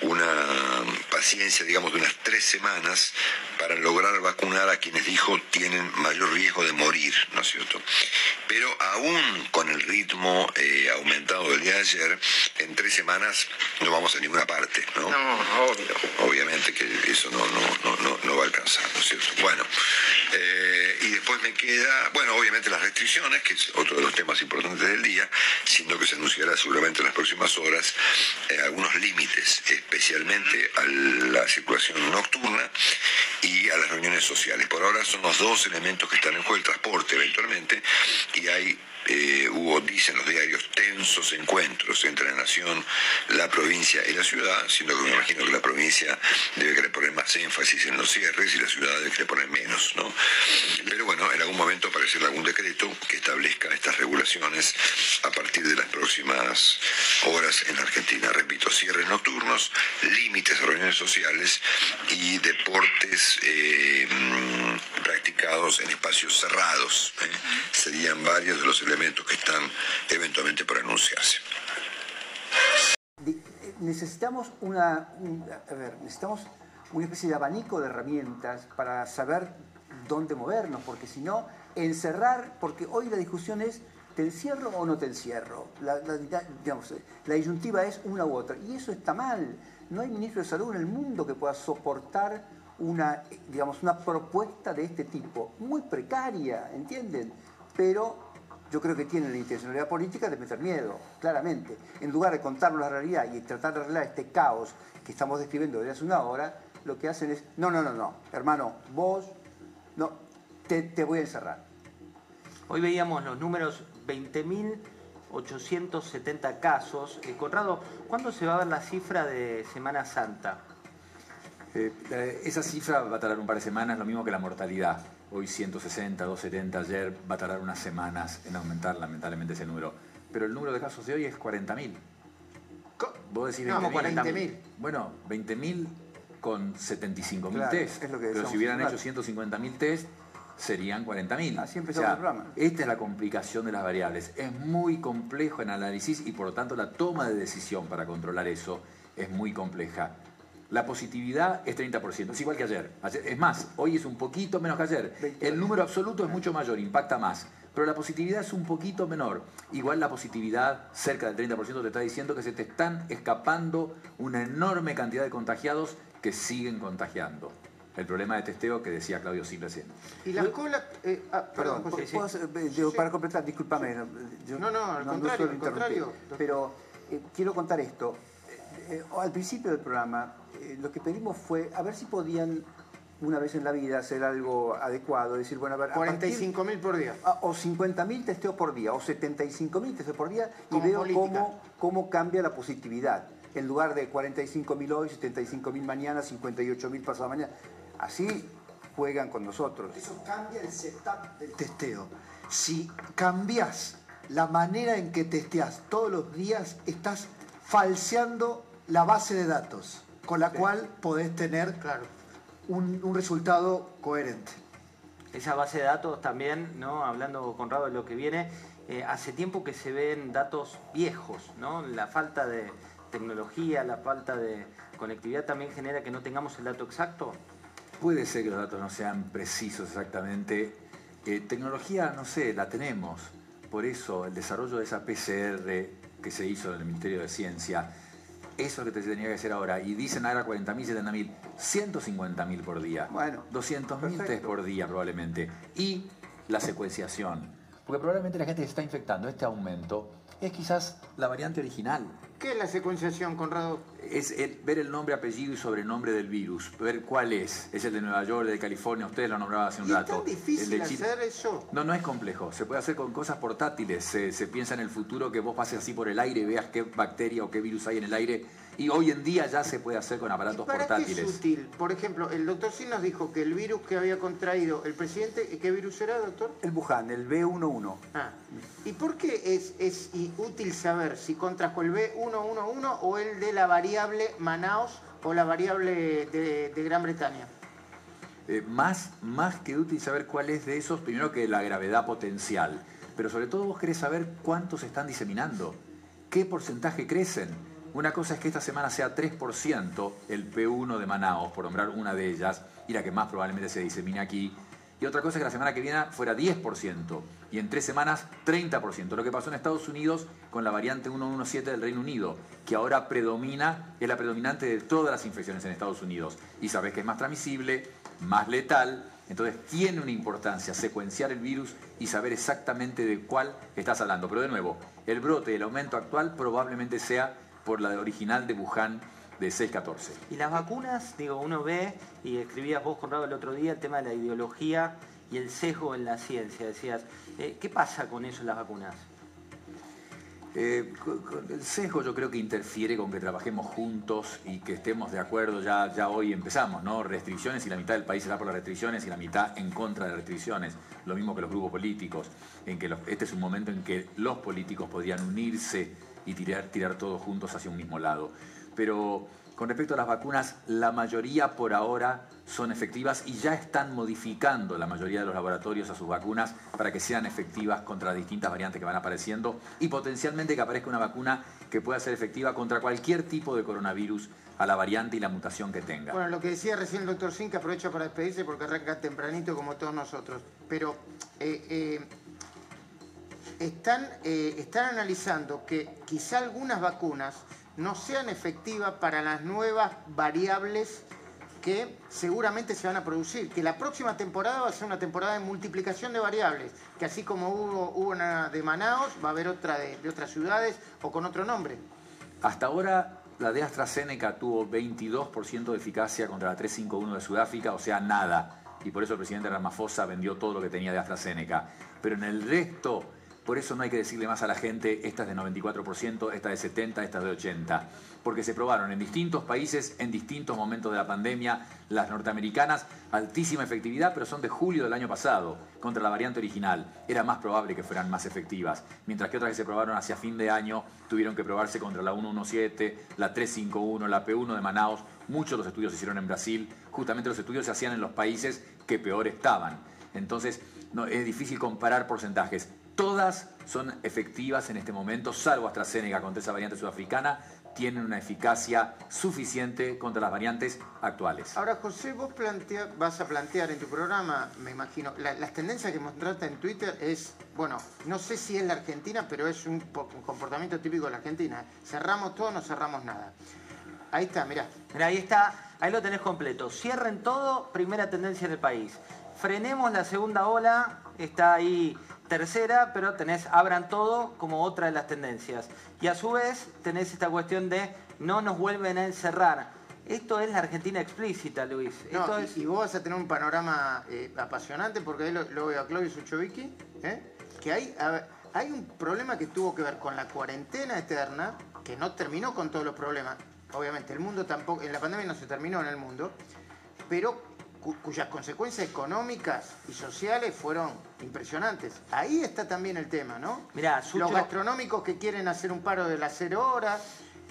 una paciencia, digamos, de unas tres semanas para lograr vacunar a quienes dijo tienen mayor riesgo de morir, ¿no es cierto? Pero aún con el ritmo eh, aumentado del día de ayer, en tres semanas no vamos a ninguna parte, ¿no? No, obvio. Obviamente que eso no, no, no, no va a alcanzar, ¿no es cierto? Bueno, eh, y después me queda, bueno, obviamente las restricciones, que es otro de los temas importantes del día, siendo que se anunciará seguramente en las próximas horas eh, algunos límites, especialmente a la circulación nocturna y a las reuniones sociales. Por ahora son los dos elementos que están en juego, el transporte eventualmente, y hay eh, hubo, dicen los diarios, tensos encuentros entre la nación, la provincia y la ciudad, siendo que me imagino que la provincia debe querer poner más énfasis en los cierres y la ciudad debe querer poner menos, ¿no? Pero bueno, en algún momento aparecerá algún decreto que establezca estas regulaciones a partir de las próximas horas en Argentina. Repito, cierres nocturnos, límites a reuniones sociales y deportes eh, mm, practicados en espacios cerrados. ¿eh? Serían varios de los elementos elementos que están eventualmente por anunciarse. Necesitamos una, a ver, necesitamos una especie de abanico de herramientas para saber dónde movernos, porque si no, encerrar, porque hoy la discusión es, ¿te encierro o no te encierro? La, digamos, la disyuntiva es una u otra, y eso está mal. No hay ministro de salud en el mundo que pueda soportar una, digamos, una propuesta de este tipo, muy precaria, ¿entienden? Pero yo creo que tienen la intencionalidad política de meter miedo, claramente. En lugar de contarnos la realidad y tratar de arreglar este caos que estamos describiendo desde hace una hora, lo que hacen es, no, no, no, no, hermano, vos, no, te, voy a encerrar. Hoy veíamos los números 20.870 casos. Eh, Conrado, ¿cuándo se va a ver la cifra de Semana Santa? Eh, esa cifra va a tardar un par de semanas, lo mismo que la mortalidad hoy 160, 270, ayer va a tardar unas semanas en aumentar lamentablemente ese número. Pero el número de casos de hoy es 40.000. ¿Vos decís no, 40.000? Bueno, 20.000 con 75.000 test. Pero si hubieran hecho 150.000 test, serían 40.000. Así empezó el programa. Esta es la complicación de las variables. Es muy complejo en análisis y por lo tanto la toma de decisión para controlar eso es muy compleja la positividad es 30%, es igual que ayer. Es más, hoy es un poquito menos que ayer. El número absoluto es mucho mayor, impacta más. Pero la positividad es un poquito menor. Igual la positividad, cerca del 30%, te está diciendo que se te están escapando una enorme cantidad de contagiados que siguen contagiando. El problema de testeo que decía Claudio Sim Y la cola... Eh, ah, perdón, para completar, discúlpame. no, no, al contrario, al contrario. Pero eh, quiero contar esto. Eh, al principio del programa eh, lo que pedimos fue a ver si podían una vez en la vida hacer algo adecuado, decir, bueno, a ver... 45 mil por día. Ah, o 50 mil testeos por día, o 75 mil testeos por día, y veo cómo, cómo cambia la positividad. En lugar de 45 mil hoy, 75 mil mañana, 58 mil pasado mañana. Así juegan con nosotros. Eso cambia el setup del testeo. Si cambias la manera en que testeas todos los días, estás falseando la base de datos con la cual podés tener claro. un, resultado coherente. Esa base de datos también, ¿no? hablando con Rado de lo que viene, eh, hace tiempo que se ven datos viejos, ¿no? La falta de tecnología, la falta de conectividad también genera que no tengamos el dato exacto. Puede ser que los datos no sean precisos exactamente. Eh, tecnología, no sé, la tenemos. Por eso el desarrollo de esa PCR que se hizo en el Ministerio de Ciencia Eso es lo que te tenía que hacer ahora. Y dicen ahora 40.000, 70.000, 150.000 por día. Bueno. 200.000 test por día probablemente. Y la secuenciación. Porque probablemente la gente que se está infectando, este aumento, es quizás la variante original. ¿Qué es la secuenciación, Conrado? Es el- ver el nombre, apellido y sobrenombre del virus, ver cuál es. Es el de Nueva York, el de California, ustedes lo nombraban hace un ¿Y es rato. tan difícil hacer eso? No, no es complejo. Se puede hacer con cosas portátiles. Se, se piensa en el futuro que vos pases así por el aire y veas qué bacteria o qué virus hay en el aire. Y hoy en día ya se puede hacer con aparatos ¿Para qué portátiles. es útil? Por ejemplo, el doctor Sí nos dijo que el virus que había contraído el presidente, ¿qué virus era, doctor? El Wuhan, el B11. Ah. ¿Y por qué es, es útil saber si contrajo el B111 o el de la variable Manaus o la variable de, de Gran Bretaña? Eh, más, más que útil saber cuál es de esos, primero que la gravedad potencial. Pero sobre todo vos querés saber cuántos están diseminando. ¿Qué porcentaje crecen? Una cosa es que esta semana sea 3% el P1 de Manaos, por nombrar una de ellas, y la que más probablemente se disemine aquí. Y otra cosa es que la semana que viene fuera 10%, y en tres semanas 30%. Lo que pasó en Estados Unidos con la variante 117 del Reino Unido, que ahora predomina, es la predominante de todas las infecciones en Estados Unidos. Y sabes que es más transmisible, más letal, entonces tiene una importancia secuenciar el virus y saber exactamente de cuál estás hablando. Pero de nuevo, el brote, el aumento actual probablemente sea por la original de Wuhan de 614. Y las vacunas, digo, uno ve, y escribías vos, Conrado, el otro día, el tema de la ideología y el sesgo en la ciencia. Decías, eh, ¿qué pasa con eso en las vacunas? Eh, el sesgo yo creo que interfiere con que trabajemos juntos y que estemos de acuerdo, ya, ya hoy empezamos, ¿no? Restricciones y la mitad del país está por las restricciones y la mitad en contra de restricciones. Lo mismo que los grupos políticos, en que los- este es un momento en que los políticos podrían unirse y tirar, tirar todos juntos hacia un mismo lado. Pero con respecto a las vacunas, la mayoría por ahora son efectivas y ya están modificando la mayoría de los laboratorios a sus vacunas para que sean efectivas contra las distintas variantes que van apareciendo y potencialmente que aparezca una vacuna que pueda ser efectiva contra cualquier tipo de coronavirus a la variante y la mutación que tenga. Bueno, lo que decía recién el doctor Sin, que aprovecha para despedirse porque arranca tempranito como todos nosotros. Pero eh, eh, están, eh, están analizando que quizá algunas vacunas no sean efectivas para las nuevas variables que seguramente se van a producir. Que la próxima temporada va a ser una temporada de multiplicación de variables. Que así como hubo, hubo una de Manaos, va a haber otra de, de otras ciudades o con otro nombre. Hasta ahora la de AstraZeneca tuvo 22% de eficacia contra la 351 de Sudáfrica, o sea, nada. Y por eso el presidente Ramaphosa vendió todo lo que tenía de AstraZeneca. Pero en el resto, por eso no hay que decirle más a la gente, esta es de 94%, esta es de 70%, esta es de 80%. Porque se probaron en distintos países, en distintos momentos de la pandemia, las norteamericanas, altísima efectividad, pero son de julio del año pasado, contra la variante original. Era más probable que fueran más efectivas. Mientras que otras que se probaron hacia fin de año tuvieron que probarse contra la 117, la 351, la P1 de Manaus. Muchos de los estudios se hicieron en Brasil. Justamente los estudios se hacían en los países que peor estaban. Entonces, no, es difícil comparar porcentajes. Todas son efectivas en este momento, salvo AstraZeneca contra esa variante sudafricana, tienen una eficacia suficiente contra las variantes actuales. Ahora, José, vos plantea- vas a plantear en tu programa, me imagino, la- las tendencias que mostraste en Twitter es, bueno, no sé si es la Argentina, pero es un, un comportamiento típico de la Argentina. Cerramos todo, no cerramos nada. Ahí está, mirá. Mirá, ahí está, ahí lo tenés completo. Cierren todo, primera tendencia en el país. Frenemos la segunda ola, está ahí tercera, pero tenés abran todo como otra de las tendencias. Y a su vez tenés esta cuestión de no nos vuelven a encerrar. Esto es la Argentina explícita, Luis. No, Esto y, es... y vos vas a tener un panorama eh, apasionante porque ahí lo, lo veo a Claudio Suchovicki, ¿eh? que hay, a hay un problema que tuvo que ver con la cuarentena eterna, que no terminó con todos los problemas. Obviamente, el mundo tampoco, en la pandemia no se terminó en el mundo, pero cu- cuyas consecuencias económicas y sociales fueron impresionantes. Ahí está también el tema, ¿no? Mirá, Sucho- Los gastronómicos que quieren hacer un paro de las cero horas,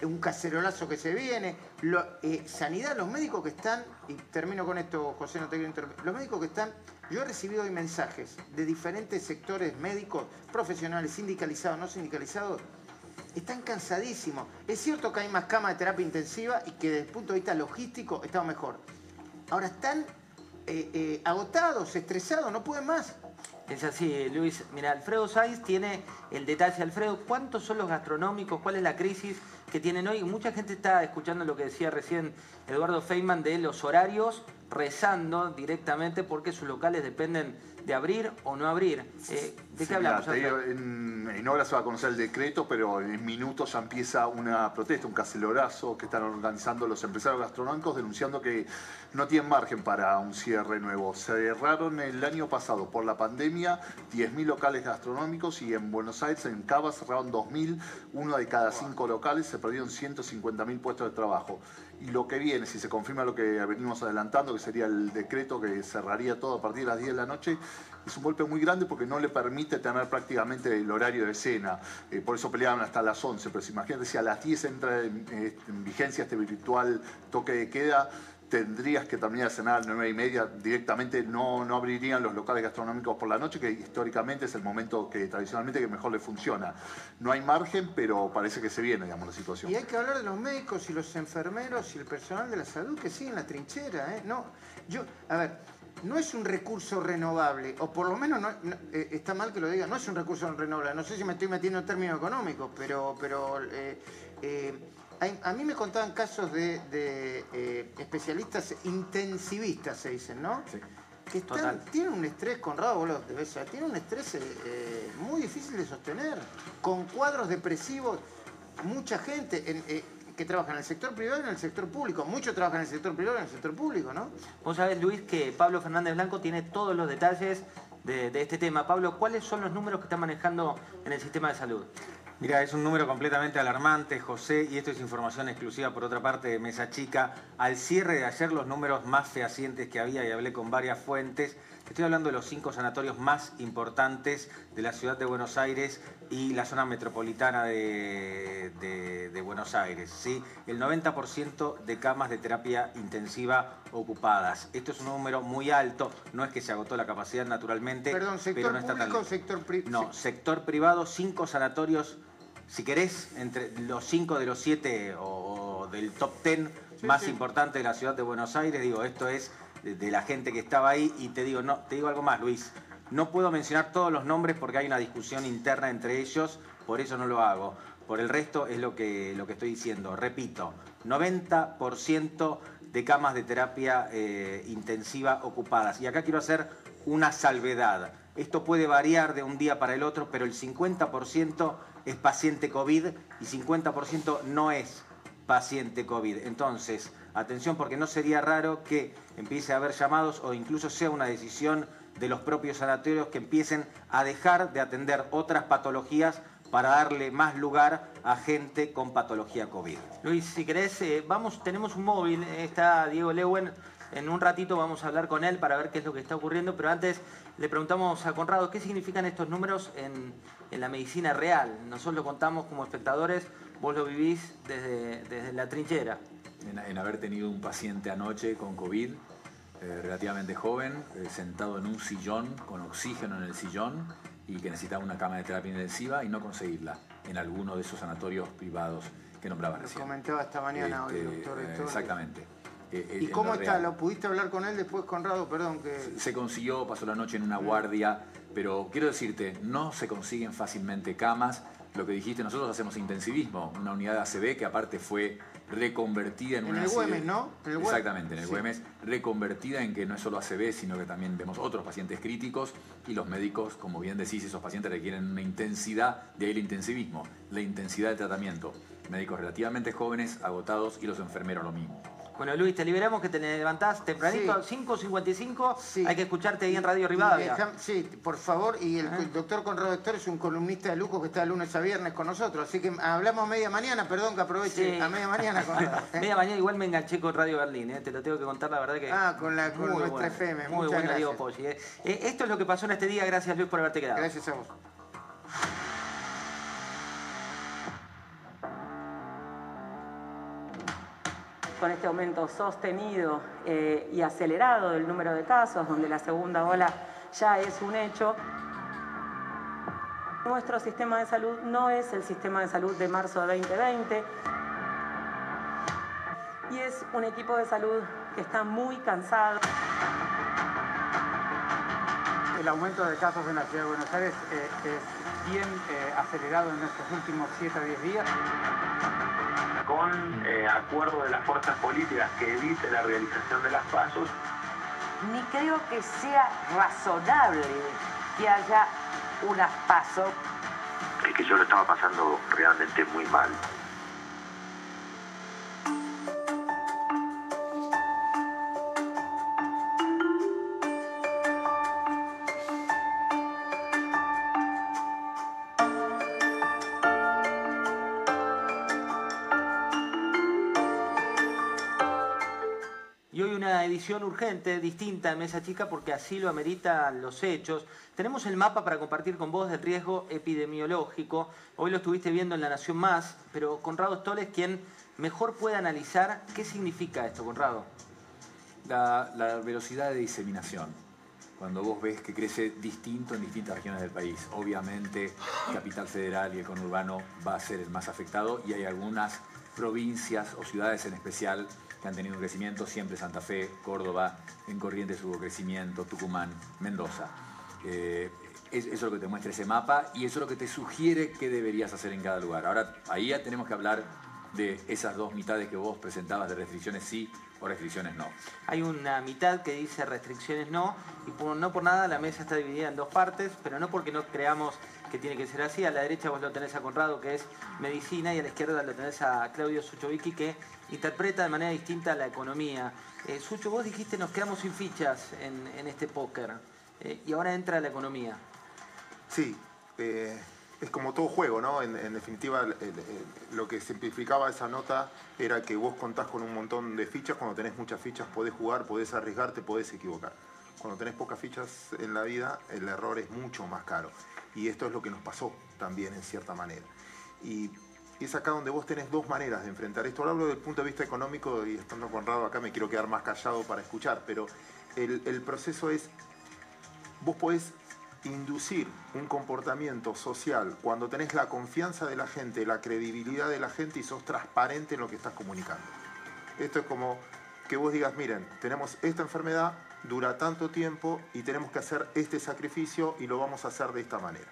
un cacerolazo que se viene, lo- eh, sanidad, los médicos que están, y termino con esto, José, no te quiero interrumpir, los médicos que están, yo he recibido hoy mensajes de diferentes sectores médicos, profesionales, sindicalizados, no sindicalizados, están cansadísimos. Es cierto que hay más camas de terapia intensiva y que desde el punto de vista logístico estamos mejor. Ahora están eh, eh, agotados, estresados, no pueden más. Es así, Luis. Mira, Alfredo Sainz tiene el detalle. Alfredo, ¿cuántos son los gastronómicos? ¿Cuál es la crisis que tienen hoy. Mucha gente está escuchando lo que decía recién Eduardo Feynman de los horarios, rezando directamente porque sus locales dependen de abrir o no abrir. Eh, ¿De qué hablamos? en, en, horas se va a conocer el decreto, pero en minutos ya empieza una protesta, un cacelorazo que están organizando los empresarios gastronómicos denunciando que no tienen margen para un cierre nuevo. Cerraron el año pasado por la pandemia 10.000 locales gastronómicos y en Buenos Aires, en Cava, cerraron 2.000, uno de cada cinco locales, se perdieron 150.000 puestos de trabajo. Y lo que viene, si se confirma lo que venimos adelantando, que sería el decreto que cerraría todo a partir de las 10 de la noche, es un golpe muy grande porque no le permite tener prácticamente el horario de cena. Eh, por eso peleaban hasta las 11. Pero si imagínate si a las 10 entra en, en vigencia este virtual toque de queda, tendrías que terminar de cenar a las 9 y media, directamente no, no abrirían los locales gastronómicos por la noche, que históricamente es el momento que tradicionalmente que mejor le funciona. No hay margen, pero parece que se viene, digamos, la situación. Y hay que hablar de los médicos y los enfermeros y el personal de la salud que siguen la trinchera, ¿eh? No, yo, a ver, no es un recurso renovable, o por lo menos no, eh, está mal que lo diga, no es un recurso renovable. No sé si me estoy metiendo en términos económicos, pero, pero eh, eh a mí me contaban casos de, eh, especialistas intensivistas, se dicen, ¿no? Sí. Que tienen un estrés, Conrado, vos lo debes tienen un estrés eh, eh, muy difícil de sostener, con cuadros depresivos, mucha gente que trabaja en el sector privado y en el sector público. Muchos trabajan en el sector privado y en el sector público, ¿no? Vos sabés, Luis, que Pablo Fernández Blanco tiene todos los detalles de, de este tema. Pablo, ¿cuáles son los números que están manejando en el sistema de salud? Mira, es un número completamente alarmante, José, y esto es información exclusiva por otra parte de Mesa Chica. Al cierre de ayer, los números más fehacientes que había, y hablé con varias fuentes, estoy hablando de los cinco sanatorios más importantes de la ciudad de Buenos Aires y la zona metropolitana de, Buenos Aires. ¿sí? El 90% de camas de terapia intensiva ocupadas. Esto es un número muy alto, no es que se agotó la capacidad naturalmente. Perdón, sector pero no está público, sector privado. No, sector privado, cinco sanatorios si querés, entre los cinco de los siete o, del top ten más importantes de la ciudad de Buenos Aires, digo, esto es de, la gente que estaba ahí y te digo, no, te digo algo más, Luis. No puedo mencionar todos los nombres porque hay una discusión interna entre ellos, por eso no lo hago. Por el resto es lo que, lo que estoy diciendo. Repito, 90% de camas de terapia eh, intensiva ocupadas. Y acá quiero hacer una salvedad. Esto puede variar de un día para el otro, pero el 50% es paciente COVID y 50% no es paciente COVID. Entonces, atención porque no sería raro que empiece a haber llamados o incluso sea una decisión de los propios sanatorios que empiecen a dejar de atender otras patologías para darle más lugar a gente con patología COVID. Luis, si querés, eh, vamos, tenemos un móvil, está Diego Lewen, en un ratito vamos a hablar con él para ver qué es lo que está ocurriendo, pero antes le preguntamos a Conrado qué significan estos números en, la medicina real. Nosotros lo contamos como espectadores, vos lo vivís desde, desde la trinchera. En, haber tenido un paciente anoche con COVID, eh, relativamente joven, eh, sentado en un sillón, con oxígeno en el sillón, y que necesitaba una cama de terapia intensiva y no conseguirla en alguno de esos sanatorios privados que nombraba recién. Lo comentaba esta mañana hoy, este, doctor. Eh, exactamente. ¿Y cómo está? ¿Lo pudiste hablar con él después, Conrado? Perdón que... Se consiguió, pasó la noche en una guardia, pero quiero decirte, no se consiguen fácilmente camas. Lo que dijiste, nosotros hacemos intensivismo, una unidad de ACB que aparte fue reconvertida en, en una... El Güemes, ¿no? En el Exactamente, en el Güemes, reconvertida en que no es solo ACB, sino que también vemos otros pacientes críticos y los médicos, como bien decís, esos pacientes requieren una intensidad, de ahí el intensivismo, la intensidad del tratamiento. Médicos relativamente jóvenes, agotados y los enfermeros lo mismo. Bueno, Luis, te liberamos que te levantás tempranito, 5.55, hay que escucharte ahí en Radio Rivadavia. Sí, por favor, y el, doctor Conrado Héctor es un columnista de lujo que está de lunes a viernes con nosotros, así que hablamos media mañana, perdón que aproveche, a media mañana. ¿eh? media mañana igual me enganché con Radio Berlín, ¿eh? te lo tengo que contar la verdad que... Ah, con, la, con nuestra FM, Muy buena, Diego Poggi. ¿eh? esto es lo que pasó en este día, gracias Luis por haberte quedado. Gracias a vos. Con este aumento sostenido eh, y acelerado del número de casos, donde la segunda ola ya es un hecho. Nuestro sistema de salud no es el sistema de salud de marzo de 2020 y es un equipo de salud que está muy cansado. El aumento de casos en la ciudad de Buenos Aires eh, es bien eh, acelerado en estos últimos 7 a 10 días. Con eh, acuerdo de las fuerzas políticas que evite la realización de las pasos. Ni creo que sea razonable que haya unas pasos. Es que yo lo estaba pasando realmente muy mal. Urgente, distinta en Mesa Chica, porque así lo ameritan los hechos. Tenemos el mapa para compartir con vos del riesgo epidemiológico. Hoy lo estuviste viendo en La Nación Más, pero Conrado Stoll es quien mejor puede analizar qué significa esto, Conrado. La, la velocidad de diseminación. Cuando vos ves que crece distinto en distintas regiones del país. Obviamente, Capital Federal y el conurbano va a ser el más afectado y hay algunas provincias o ciudades en especial que han tenido un crecimiento, siempre Santa Fe, Córdoba, en Corrientes hubo crecimiento, Tucumán, Mendoza. Eh, eso es lo que te muestra ese mapa y eso es lo que te sugiere qué deberías hacer en cada lugar. Ahora, ahí ya tenemos que hablar de esas dos mitades que vos presentabas de restricciones sí o restricciones no. Hay una mitad que dice restricciones no y no por nada la mesa está dividida en dos partes, pero no porque no creamos que tiene que ser así. A la derecha vos lo tenés a Conrado, que es medicina, y a la izquierda lo tenés a Claudio Suchovicki, que interpreta de manera distinta la economía. Eh, Sucho, vos dijiste nos quedamos sin fichas en, este póker, eh, y ahora entra la economía. Sí, eh, es como todo juego, ¿no? En, definitiva, lo que simplificaba esa nota era que vos contás con un montón de fichas, cuando tenés muchas fichas podés jugar, podés arriesgarte, podés equivocar. Cuando tenés pocas fichas en la vida, el error es mucho más caro. Y esto es lo que nos pasó también en cierta manera. Y es acá donde vos tenés dos maneras de enfrentar esto. Ahora hablo desde el punto de vista económico y estando Conrado acá me quiero quedar más callado para escuchar, pero el, el proceso es, vos podés inducir un comportamiento social cuando tenés la confianza de la gente, la credibilidad de la gente y sos transparente en lo que estás comunicando. Esto es como que vos digas, miren, tenemos esta enfermedad, dura tanto tiempo y tenemos que hacer este sacrificio y lo vamos a hacer de esta manera.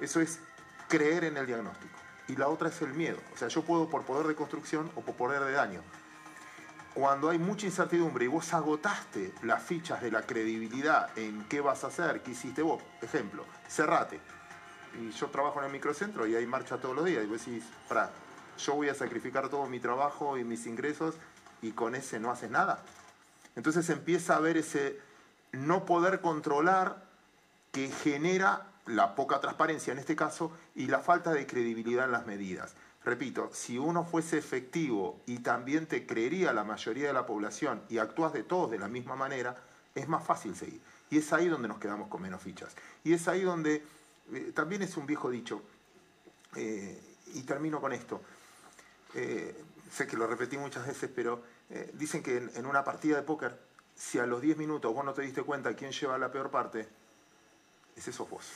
Eso es creer en el diagnóstico. Y la otra es el miedo. O sea, yo puedo por poder de construcción o por poder de daño. Cuando hay mucha incertidumbre y vos agotaste las fichas de la credibilidad en qué vas a hacer, qué hiciste vos, ejemplo, cerrate. Y yo trabajo en el microcentro y hay marcha todos los días. Y vos decís, para, yo voy a sacrificar todo mi trabajo y mis ingresos y con ese no haces nada. Entonces empieza a haber ese no poder controlar que genera la poca transparencia en este caso y la falta de credibilidad en las medidas. Repito, si uno fuese efectivo y también te creería la mayoría de la población y actúas de todos de la misma manera, es más fácil seguir. Y es ahí donde nos quedamos con menos fichas. Y es ahí donde eh, también es un viejo dicho, eh, y termino con esto. Eh, sé que lo repetí muchas veces, pero eh, dicen que en, una partida de póker, si a los 10 minutos vos no te diste cuenta quién lleva la peor parte, ese sos vos.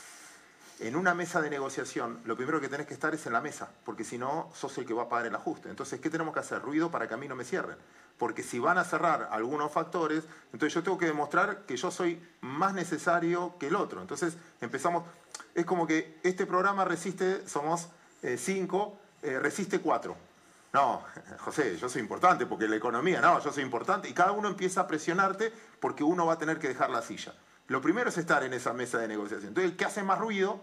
En una mesa de negociación, lo primero que tenés que estar es en la mesa, porque si no, sos el que va a pagar el ajuste. Entonces, ¿qué tenemos que hacer? Ruido para que a mí no me cierren. Porque si van a cerrar algunos factores, entonces yo tengo que demostrar que yo soy más necesario que el otro. Entonces, empezamos, es como que este programa resiste, somos 5, eh, eh, resiste 4 no, José, yo soy importante porque la economía, no, yo soy importante. Y cada uno empieza a presionarte porque uno va a tener que dejar la silla. Lo primero es estar en esa mesa de negociación. Entonces, el que hace más ruido,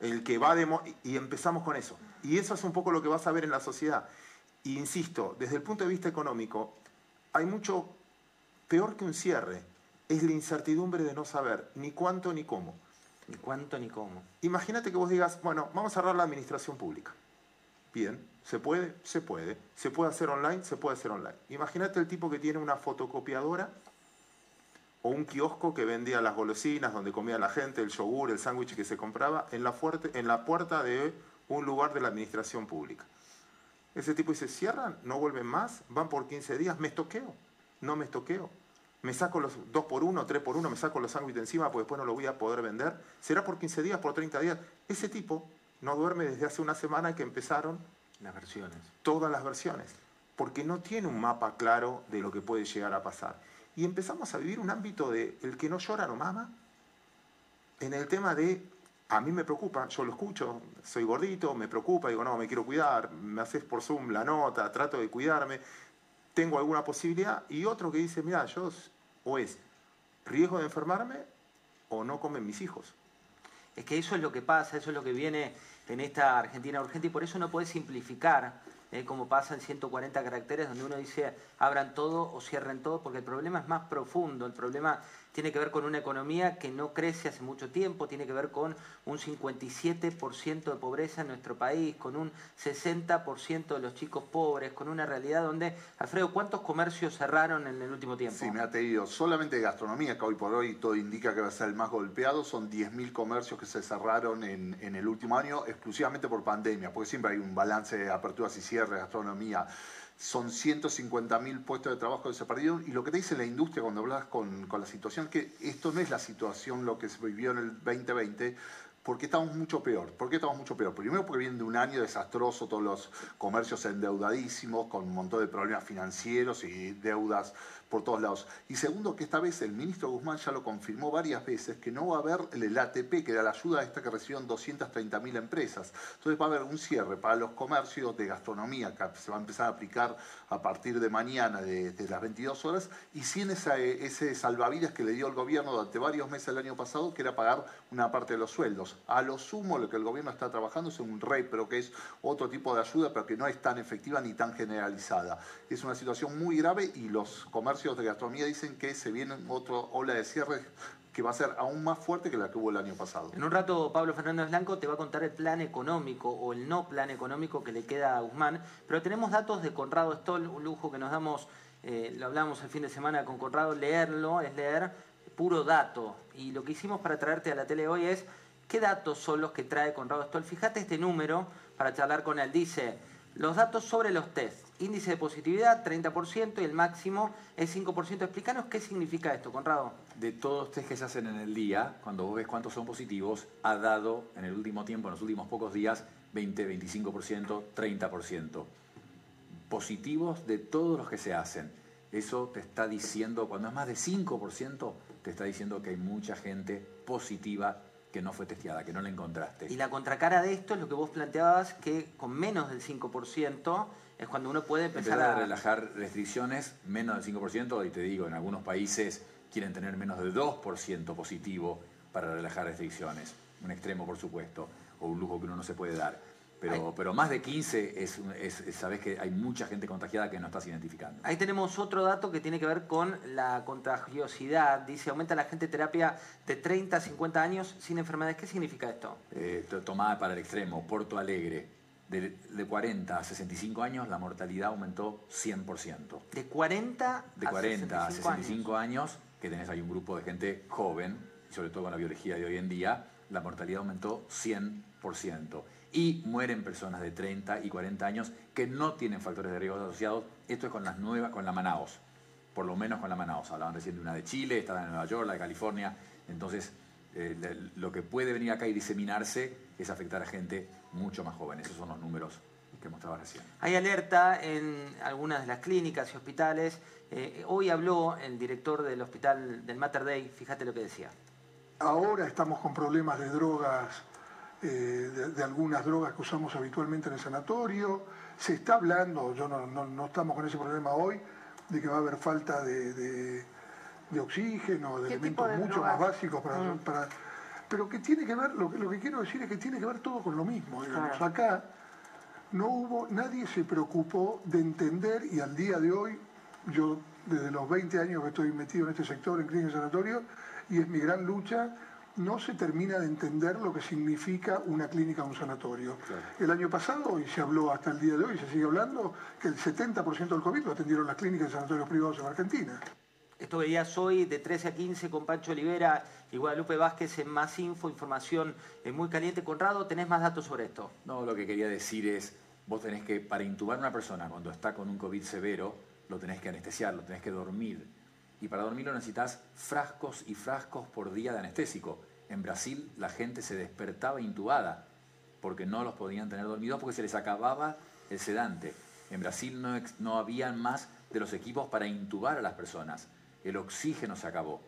el que va de... Y empezamos con eso. Y eso es un poco lo que vas a ver en la sociedad. Y insisto, desde el punto de vista económico, hay mucho peor que un cierre. Es la incertidumbre de no saber ni cuánto ni cómo. Ni cuánto ni cómo. Imagínate que vos digas, bueno, vamos a cerrar la administración pública. Bien, ¿se puede? Se puede. ¿Se puede hacer online? Se puede hacer online. Imagínate el tipo que tiene una fotocopiadora o un kiosco que vendía las golosinas, donde comía la gente, el yogur, el sándwich que se compraba, en la, en la puerta de un lugar de la administración pública. Ese tipo dice, cierran, no vuelven más, van por 15 días, me estoqueo, no me estoqueo. Me saco los 2 por 1, 3 por 1, me saco los sándwiches encima porque después no lo voy a poder vender. ¿Será por 15 días, por 30 días? Ese tipo no duerme desde hace una semana que empezaron las versiones. Todas las versiones, porque no tiene un mapa claro de lo que puede llegar a pasar. Y empezamos a vivir un ámbito de el que no llora no mama, en el tema de, a mí me preocupa, yo lo escucho, soy gordito, me preocupa, digo, no, me quiero cuidar, me haces por Zoom la nota, trato de cuidarme, tengo alguna posibilidad, y otro que dice, mira, yo, o es riesgo de enfermarme o no comen mis hijos. Es que eso es lo que pasa, eso es lo que viene en esta Argentina urgente y por eso no puede simplificar eh, como pasa en 140 caracteres, donde uno dice abran todo o cierren todo, porque el problema es más profundo, el problema tiene que ver con una economía que no crece hace mucho tiempo, tiene que ver con un 57% de pobreza en nuestro país, con un 60% de los chicos pobres, con una realidad donde, Alfredo, ¿cuántos comercios cerraron en el último tiempo? Sí, me ha tenido solamente gastronomía, que hoy por hoy todo indica que va a ser el más golpeado, son 10.000 comercios que se cerraron en, en el último año exclusivamente por pandemia, porque siempre hay un balance de aperturas y cierres, gastronomía son 150.000 puestos de trabajo que se perdieron y lo que te dice la industria cuando hablas con, con la situación, que esto no es la situación lo que se vivió en el 2020, porque estamos mucho peor. ¿Por qué estamos mucho peor? Primero porque viene de un año desastroso, todos los comercios endeudadísimos, con un montón de problemas financieros y deudas por todos lados. Y segundo, que esta vez el ministro Guzmán ya lo confirmó varias veces, que no va a haber el ATP, que era la ayuda esta que recibieron 230.000 empresas. Entonces va a haber un cierre para los comercios de gastronomía, que se va a empezar a aplicar a partir de mañana, de, las 22 horas, y sin esa, ese salvavidas que le dio el gobierno durante varios meses el año pasado, que era pagar una parte de los sueldos. A lo sumo, lo que el gobierno está trabajando es un rey, pero que es otro tipo de ayuda, pero que no es tan efectiva ni tan generalizada. Es una situación muy grave y los comercios de gastronomía dicen que se viene otra ola de cierre que va a ser aún más fuerte que la que hubo el año pasado. En un rato Pablo Fernández Blanco te va a contar el plan económico o el no plan económico que le queda a Guzmán, pero tenemos datos de Conrado Stoll, un lujo que nos damos, eh, lo hablamos el fin de semana con Conrado, leerlo es leer puro dato. Y lo que hicimos para traerte a la tele hoy es, ¿qué datos son los que trae Conrado Stoll? Fíjate este número para charlar con él. Dice, los datos sobre los test. Índice de positividad 30% y el máximo es 5%. Explícanos qué significa esto, Conrado. De todos los test que se hacen en el día, cuando vos ves cuántos son positivos, ha dado en el último tiempo, en los últimos pocos días, 20, 25%, 30%. Positivos de todos los que se hacen. Eso te está diciendo, cuando es más de 5%, te está diciendo que hay mucha gente positiva que no fue testeada, que no la encontraste. Y la contracara de esto es lo que vos planteabas, que con menos del 5% es cuando uno puede empezar, a... relajar restricciones, menos del 5%, y te digo, en algunos países quieren tener menos del 2% positivo para relajar restricciones. Un extremo, por supuesto, o un lujo que uno no se puede dar. Pero, pero más de 15 es, sabes que hay mucha gente contagiada que no estás identificando. Ahí tenemos otro dato que tiene que ver con la contagiosidad. Dice, aumenta la gente terapia de 30 a 50 años sin enfermedades. ¿Qué significa esto? Eh, tomada para el extremo, Porto Alegre. De, 40 a 65 años la mortalidad aumentó 100%. ¿De 40 de 40 a 65, años, que tenés ahí un grupo de gente joven, y sobre todo con la biología de hoy en día, la mortalidad aumentó 100% y mueren personas de 30 y 40 años que no tienen factores de riesgo asociados. Esto es con las nuevas, con la Manaos, por lo menos con la Manaos. Hablaban recién de una de Chile, esta de Nueva York, la de California. Entonces, eh, lo que puede venir acá y diseminarse es afectar a gente mucho más joven. Esos son los números que mostraba recién. Hay alerta en algunas de las clínicas y hospitales. Eh, hoy habló el director del hospital del Mater Dei, fíjate lo que decía. Ahora estamos con problemas de drogas eh, de, algunas drogas que usamos habitualmente en el sanatorio. Se está hablando, yo no, estamos con ese problema hoy, de que va a haber falta de, oxígeno, de elementos mucho más básicos mm. para, Pero que tiene que ver, lo, lo, que quiero decir es que tiene que ver todo con lo mismo. Digamos. Acá no hubo, nadie se preocupó de entender y al día de hoy, yo desde los 20 años que estoy metido en este sector, en clínica y sanatorio, y es mi gran lucha, no se termina de entender lo que significa una clínica o un sanatorio. El año pasado, y se habló hasta el día de hoy, se sigue hablando, que el 70% del COVID lo atendieron las clínicas y sanatorios privados en Argentina. Esto veías hoy de 13 a 15 con Pancho Olivera y Guadalupe Vázquez en Más Info, información muy caliente. Conrado, ¿tenés más datos sobre esto? No, lo que quería decir es, vos tenés que, para intubar a una persona cuando está con un COVID severo, lo tenés que anestesiar, lo tenés que dormir y para dormirlo necesitas frascos y frascos por día de anestésico. En Brasil la gente se despertaba intubada porque no los podían tener dormidos porque se les acababa el sedante. En Brasil no, no habían más de los equipos para intubar a las personas. El oxígeno se acabó.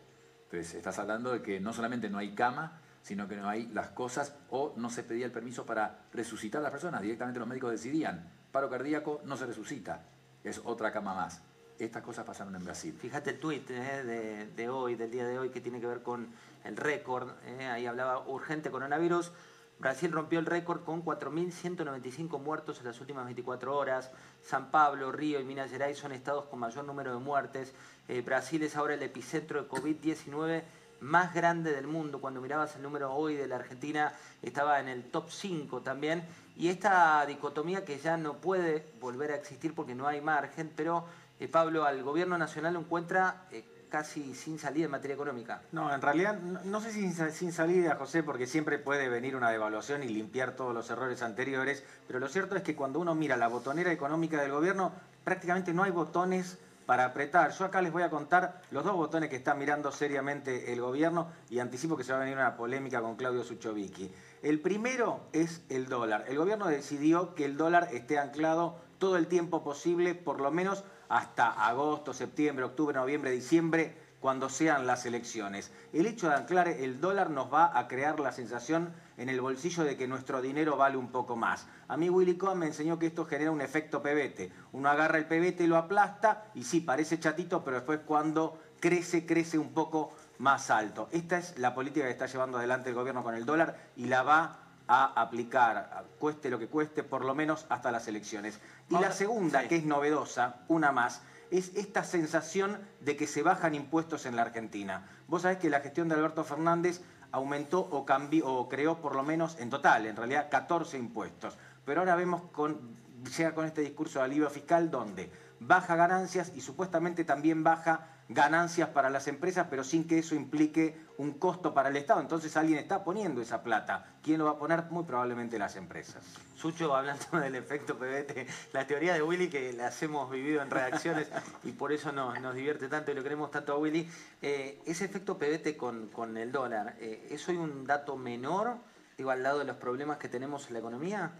Entonces estás hablando de que no solamente no hay cama, sino que no hay las cosas o no se pedía el permiso para resucitar a las personas. Directamente los médicos decidían, paro cardíaco no se resucita, es otra cama más. Estas cosas pasaron en Brasil. Fíjate el tuit eh, de, hoy, del día de hoy, que tiene que ver con el récord. eh, ahí hablaba urgente coronavirus. Brasil rompió el récord con 4.195 muertos en las últimas 24 horas. San Pablo, Río y Minas Gerais son estados con mayor número de muertes. Eh, Brasil es ahora el epicentro de COVID-19 más grande del mundo. Cuando mirabas el número hoy de la Argentina, estaba en el top 5 también. Y esta dicotomía que ya no puede volver a existir porque no hay margen, pero eh, Pablo, al gobierno nacional lo encuentra eh, casi sin salida en materia económica. No, en realidad, no, sé si sin, sin salida, José, porque siempre puede venir una devaluación y limpiar todos los errores anteriores, pero lo cierto es que cuando uno mira la botonera económica del gobierno, prácticamente no hay botones para apretar. Yo acá les voy a contar los dos botones que está mirando seriamente el gobierno y anticipo que se va a venir una polémica con Claudio Suchovicki. El primero es el dólar. El gobierno decidió que el dólar esté anclado todo el tiempo posible, por lo menos hasta agosto, septiembre, octubre, noviembre, diciembre, cuando sean las elecciones. El hecho de anclar el dólar nos va a crear la sensación en el bolsillo de que nuestro dinero vale un poco más. A mí Willy Cohen me enseñó que esto genera un efecto pebete. Uno agarra el pebete y lo aplasta y sí, parece chatito, pero después cuando crece, crece un poco más alto. Esta es la política que está llevando adelante el gobierno con el dólar y la va a aplicar, cueste lo que cueste, por lo menos hasta las elecciones. Y la segunda, que es novedosa, una más, es esta sensación de que se bajan impuestos en la Argentina. Vos sabés que la gestión de Alberto Fernández aumentó o, cambió, o creó por lo menos en total, en realidad 14 impuestos. Pero ahora vemos con, llega con este discurso de alivio fiscal donde baja ganancias y supuestamente también baja ganancias para las empresas, pero sin que eso implique un costo para el Estado. Entonces alguien está poniendo esa plata. ¿Quién lo va a poner? Muy probablemente las empresas. Sucho, hablando del efecto PBT, la teoría de Willy que las hemos vivido en redacciones y por eso nos, nos divierte tanto y lo queremos tanto a Willy, eh, ese efecto PBT con, con el dólar, eh, ¿es hoy un dato menor, digo, al lado de los problemas que tenemos en la economía?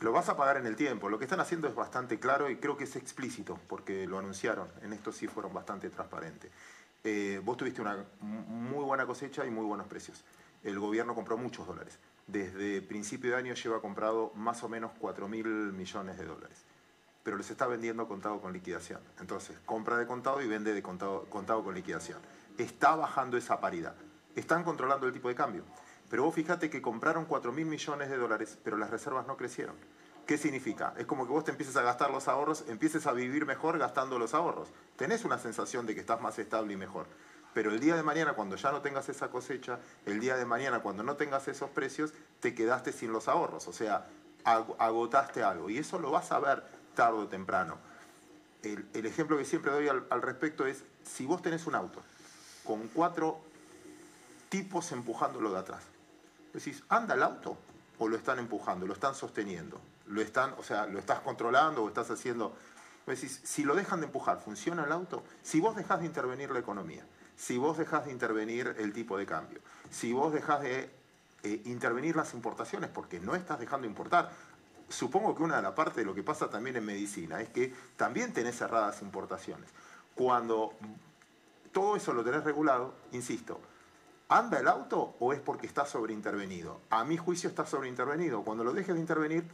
Lo vas a pagar en el tiempo. Lo que están haciendo es bastante claro y creo que es explícito, porque lo anunciaron. En esto sí fueron bastante transparentes. Eh, vos tuviste una muy buena cosecha y muy buenos precios. El gobierno compró muchos dólares. Desde principio de año lleva comprado más o menos 4 mil millones de dólares. Pero les está vendiendo contado con liquidación. Entonces, compra de contado y vende de contado, contado con liquidación. Está bajando esa paridad. Están controlando el tipo de cambio. Pero vos fíjate que compraron 4 mil millones de dólares, pero las reservas no crecieron. ¿Qué significa? Es como que vos te empieces a gastar los ahorros, empieces a vivir mejor gastando los ahorros. Tenés una sensación de que estás más estable y mejor. Pero el día de mañana, cuando ya no tengas esa cosecha, el día de mañana, cuando no tengas esos precios, te quedaste sin los ahorros. O sea, agotaste algo. Y eso lo vas a ver tarde o temprano. El, ejemplo que siempre doy al, al respecto es, si vos tenés un auto con cuatro tipos empujándolo de atrás, Decís, ¿anda el auto? ¿O lo están empujando? ¿Lo están sosteniendo? ¿Lo están, o sea, lo estás controlando o estás haciendo...? Decís, si lo dejan de empujar, ¿funciona el auto? Si vos dejás de intervenir la economía, si vos dejás de intervenir el tipo de cambio, si vos dejás de eh, intervenir las importaciones, porque no estás dejando importar, supongo que una de las partes de lo que pasa también en medicina es que también tenés cerradas importaciones. Cuando todo eso lo tenés regulado, insisto, ¿Anda el auto o es porque está sobreintervenido? A mi juicio está sobreintervenido. Cuando lo dejes de intervenir,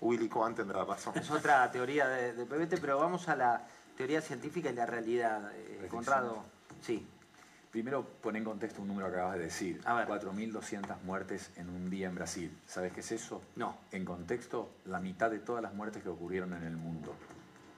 Willy Cohen tendrá razón. Es otra teoría de, de, PBT, pero vamos a la teoría científica y la realidad. Eh, Conrado, sí. Primero, pon en contexto un número que acabas de decir. 4.200 muertes en un día en Brasil. ¿Sabes qué es eso? No. En contexto, la mitad de todas las muertes que ocurrieron en el mundo.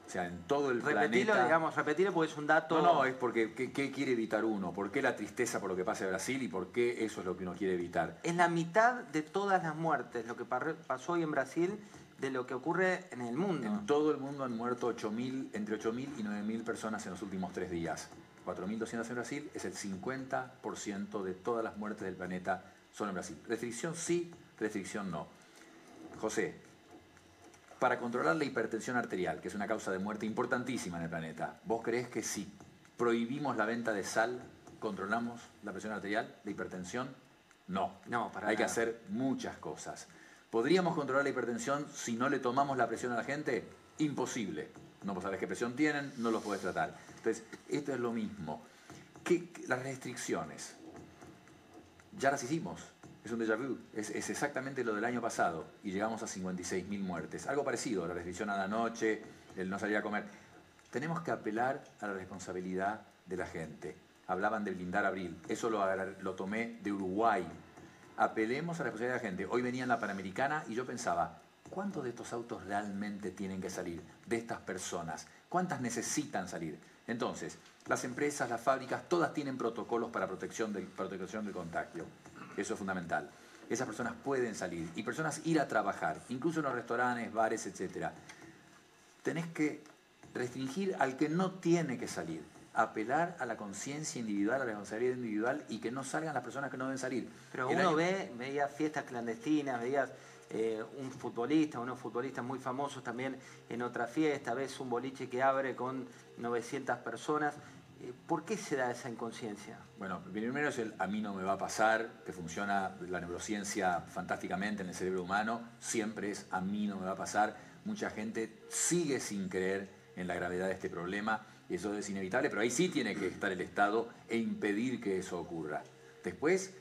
O sea, en todo el repetirlo, planeta... digamos, repetirlo porque es un dato... No, no, es porque ¿qué, ¿qué, quiere evitar uno? ¿Por qué la tristeza por lo que pasa en Brasil y por qué eso es lo que uno quiere evitar? Es la mitad de todas las muertes, lo que pasó hoy en Brasil, de lo que ocurre en el mundo. En todo el mundo han muerto 8 entre 8.000 y 9.000 personas en los últimos tres días. 4.200 en Brasil es el 50% de todas las muertes del planeta son en Brasil. Restricción sí, restricción no. José, para controlar la hipertensión arterial, que es una causa de muerte importantísima en el planeta, ¿vos creés que si prohibimos la venta de sal, controlamos la presión arterial, la hipertensión? No. No, para Hay nada. que hacer muchas cosas. ¿Podríamos controlar la hipertensión si no le tomamos la presión a la gente? Imposible. No sabes qué presión tienen, no los podés tratar. Entonces, esto es lo mismo. ¿Qué, las restricciones. ya las hicimos. Es un déjà vu. Es, exactamente lo del año pasado y llegamos a 56.000 muertes. Algo parecido, la restricción a la noche, el no salir a comer. Tenemos que apelar a la responsabilidad de la gente. Hablaban del blindar abril. Eso lo, tomé de Uruguay. Apelemos a la responsabilidad de la gente. Hoy venía en la Panamericana y yo pensaba, ¿cuántos de estos autos realmente tienen que salir? De estas personas. ¿Cuántas necesitan salir? Entonces, las empresas, las fábricas, todas tienen protocolos para protección del, protección del contagio. Eso es fundamental. Esas personas pueden salir y personas ir a trabajar, incluso en los restaurantes, bares, etc. Tenés que restringir al que no tiene que salir, apelar a la conciencia individual, a la responsabilidad individual y que no salgan las personas que no deben salir. Pero El uno año- ve, veía fiestas clandestinas, veías eh, un futbolista, unos futbolistas muy famosos también en otra fiesta, ves un boliche que abre con 900 personas. Eh, ¿Por qué se da esa inconsciencia? Bueno, primero es el a mí no me va a pasar, que funciona la neurociencia fantásticamente en el cerebro humano, siempre es a mí no me va a pasar. Mucha gente sigue sin creer en la gravedad de este problema y eso es inevitable, pero ahí sí tiene que estar el Estado e impedir que eso ocurra. Después,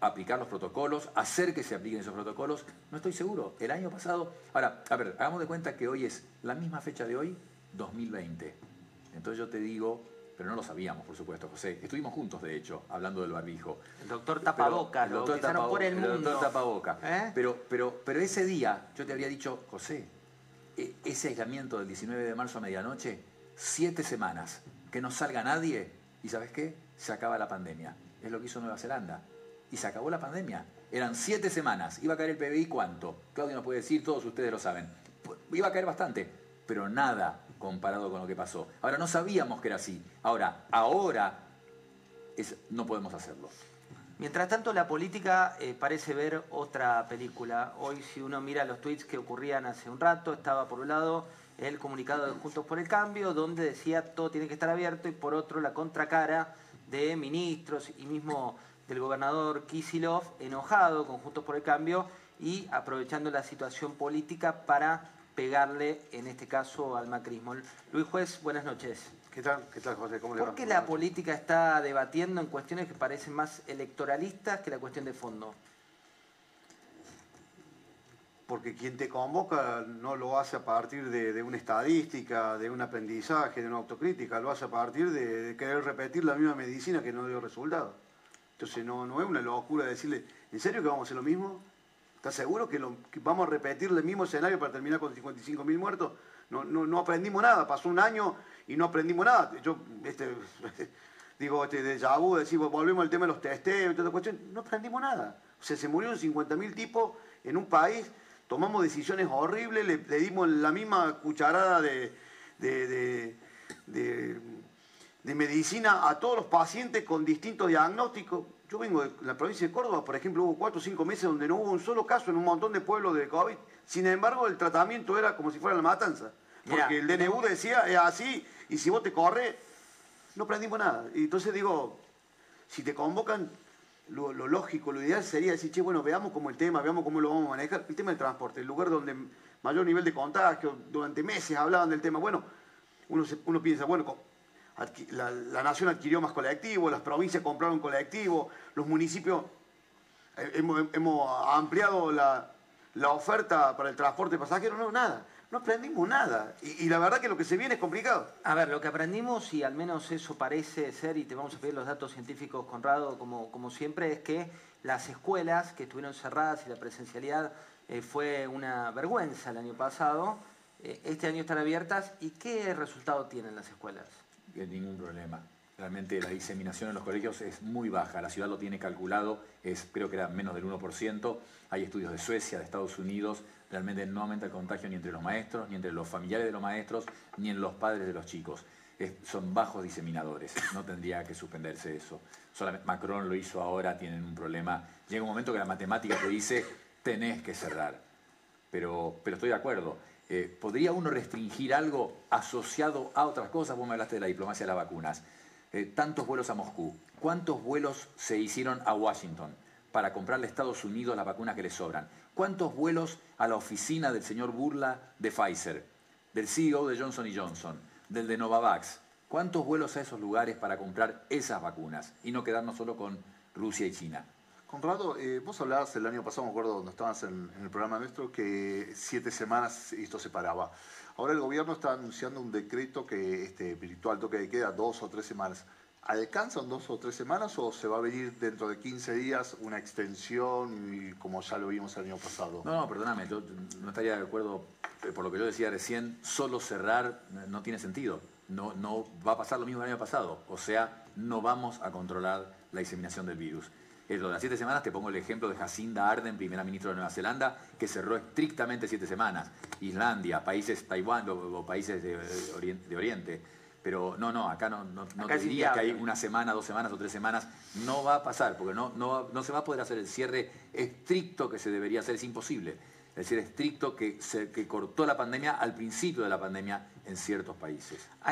aplicar los protocolos, hacer que se apliquen esos protocolos, no estoy seguro. El año pasado, ahora, a ver, hagamos de cuenta que hoy es la misma fecha de hoy, 2020. Entonces yo te digo, pero no lo sabíamos, por supuesto, José. Estuvimos juntos, de hecho, hablando del barbijo. El doctor Pero- Tapaboca, el lo doctor bautizaron Tapabo- por el mundo. doctor Tapaboca. ¿Eh? Pero, pero, pero ese día yo te habría dicho, José, e- ese aislamiento del 19 de marzo a medianoche, siete semanas, que no salga nadie, y ¿sabes qué? Se acaba la pandemia. Es lo que hizo Nueva Zelanda. Y se acabó la pandemia. Eran siete semanas. ¿Iba a caer el PBI cuánto? Claudio nos puede decir, todos ustedes lo saben. Iba a caer bastante, pero nada comparado con lo que pasó. Ahora, no sabíamos que era así. Ahora, ahora es- no podemos hacerlo. Mientras tanto, la política eh, parece ver otra película. Hoy, si uno mira los tweets que ocurrían hace un rato, estaba por un lado el comunicado de Juntos por el Cambio, donde decía todo tiene que estar abierto, y por otro la contracara de ministros y mismo del gobernador Kisilov, enojado con Juntos por el Cambio y aprovechando la situación política para pegarle, en este caso, al macrismo. Luis Juez, buenas noches. ¿Qué tal? ¿Qué tal, José? ¿Cómo le va? ¿Por qué la política está debatiendo en cuestiones que parecen más electoralistas que la cuestión de fondo? Porque quien te convoca no lo hace a partir de, de una estadística, de un aprendizaje, de una autocrítica, lo hace a partir de, de querer repetir la misma medicina que no dio resultado. Entonces no, no es una locura decirle, ¿en serio que vamos a hacer lo mismo? ¿Estás seguro que, vamos a repetir el mismo escenario para terminar con 55 mil muertos? No, no, aprendimos nada, pasó un año y no aprendimos nada. Yo, este, digo, este de vu, decimos, volvemos al tema de los testeos y toda cuestión, no aprendimos nada. O sea, se murieron 50.000 tipos en un país, tomamos decisiones horribles, le, dimos la misma cucharada de- de- de medicina a todos los pacientes con distintos diagnósticos. Yo vengo de la provincia de Córdoba, por ejemplo, hubo cuatro o cinco meses donde no hubo un solo caso en un montón de pueblos de COVID. Sin embargo, el tratamiento era como si fuera la matanza. Porque Mirá, el DNU decía, es así, y si vos te corres, no aprendimos nada. Y entonces digo, si te convocan, lo, lo lógico, lo ideal sería decir, che, bueno, veamos cómo el tema, veamos cómo lo vamos a manejar. El tema del transporte, el lugar donde mayor nivel de contagio, durante meses hablaban del tema. Bueno, uno, se- uno piensa, bueno, la, nación adquirió más colectivos, las provincias compraron colectivos, los municipios eh, hemos, ampliado la, oferta para el transporte pasajero, no, nada. No aprendimos nada. Y, la verdad que lo que se viene es complicado. A ver, lo que aprendimos, y al menos eso parece ser, y te vamos a pedir los datos científicos, Conrado, como, como siempre, es que las escuelas que estuvieron cerradas y la presencialidad eh, fue una vergüenza el año pasado, eh, este año están abiertas. ¿Y qué resultado tienen las escuelas? Ningún problema. Realmente la diseminación en los colegios es muy baja. La ciudad lo tiene calculado, es, creo que era menos del 1%. Hay estudios de Suecia, de Estados Unidos. Realmente no aumenta el contagio ni entre los maestros, ni entre los familiares de los maestros, ni en los padres de los chicos. Son bajos diseminadores. No tendría que suspenderse eso. Solamente Macron lo hizo ahora, tienen un problema. Llega un momento que la matemática te dice, tenés que cerrar pero, pero estoy de acuerdo. Eh, ¿Podría uno restringir algo asociado a otras cosas? Vos me hablaste de la diplomacia de las vacunas. Eh, tantos vuelos a Moscú. ¿Cuántos vuelos se hicieron a Washington para comprarle a Estados Unidos las vacunas que le sobran? ¿Cuántos vuelos a la oficina del señor Burla de Pfizer, del CEO de Johnson Johnson, del de Novavax? ¿Cuántos vuelos a esos lugares para comprar esas vacunas y no quedarnos solo con Rusia y China. Conrado, eh, vos hablabas el año pasado, me acuerdo cuando estabas en, el programa nuestro, que siete semanas esto se paraba. Ahora el gobierno está anunciando un decreto que este virtual toque de queda dos o tres semanas. ¿Alcanzan dos o tres semanas o se va a venir dentro de 15 días una extensión como ya lo vimos el año pasado? No, no, perdóname, yo no estaría de acuerdo, eh, por lo que yo decía recién, solo cerrar no tiene sentido. No, no va a pasar lo mismo que el año pasado. O sea, no vamos a controlar la diseminación del virus. En lo de las siete semanas te pongo el ejemplo de Jacinda Arden, primera ministra de Nueva Zelanda, que cerró estrictamente siete semanas. Islandia, países, Taiwán o, o países de, de Oriente, de Oriente. Pero no, no, acá no, no, te es diría que hay una semana, dos semanas o tres semanas. No va a pasar, porque no, no, no se va a poder hacer el cierre estricto que se debería hacer, es imposible. El cierre estricto que, se, que cortó la pandemia al principio de la pandemia en ciertos países.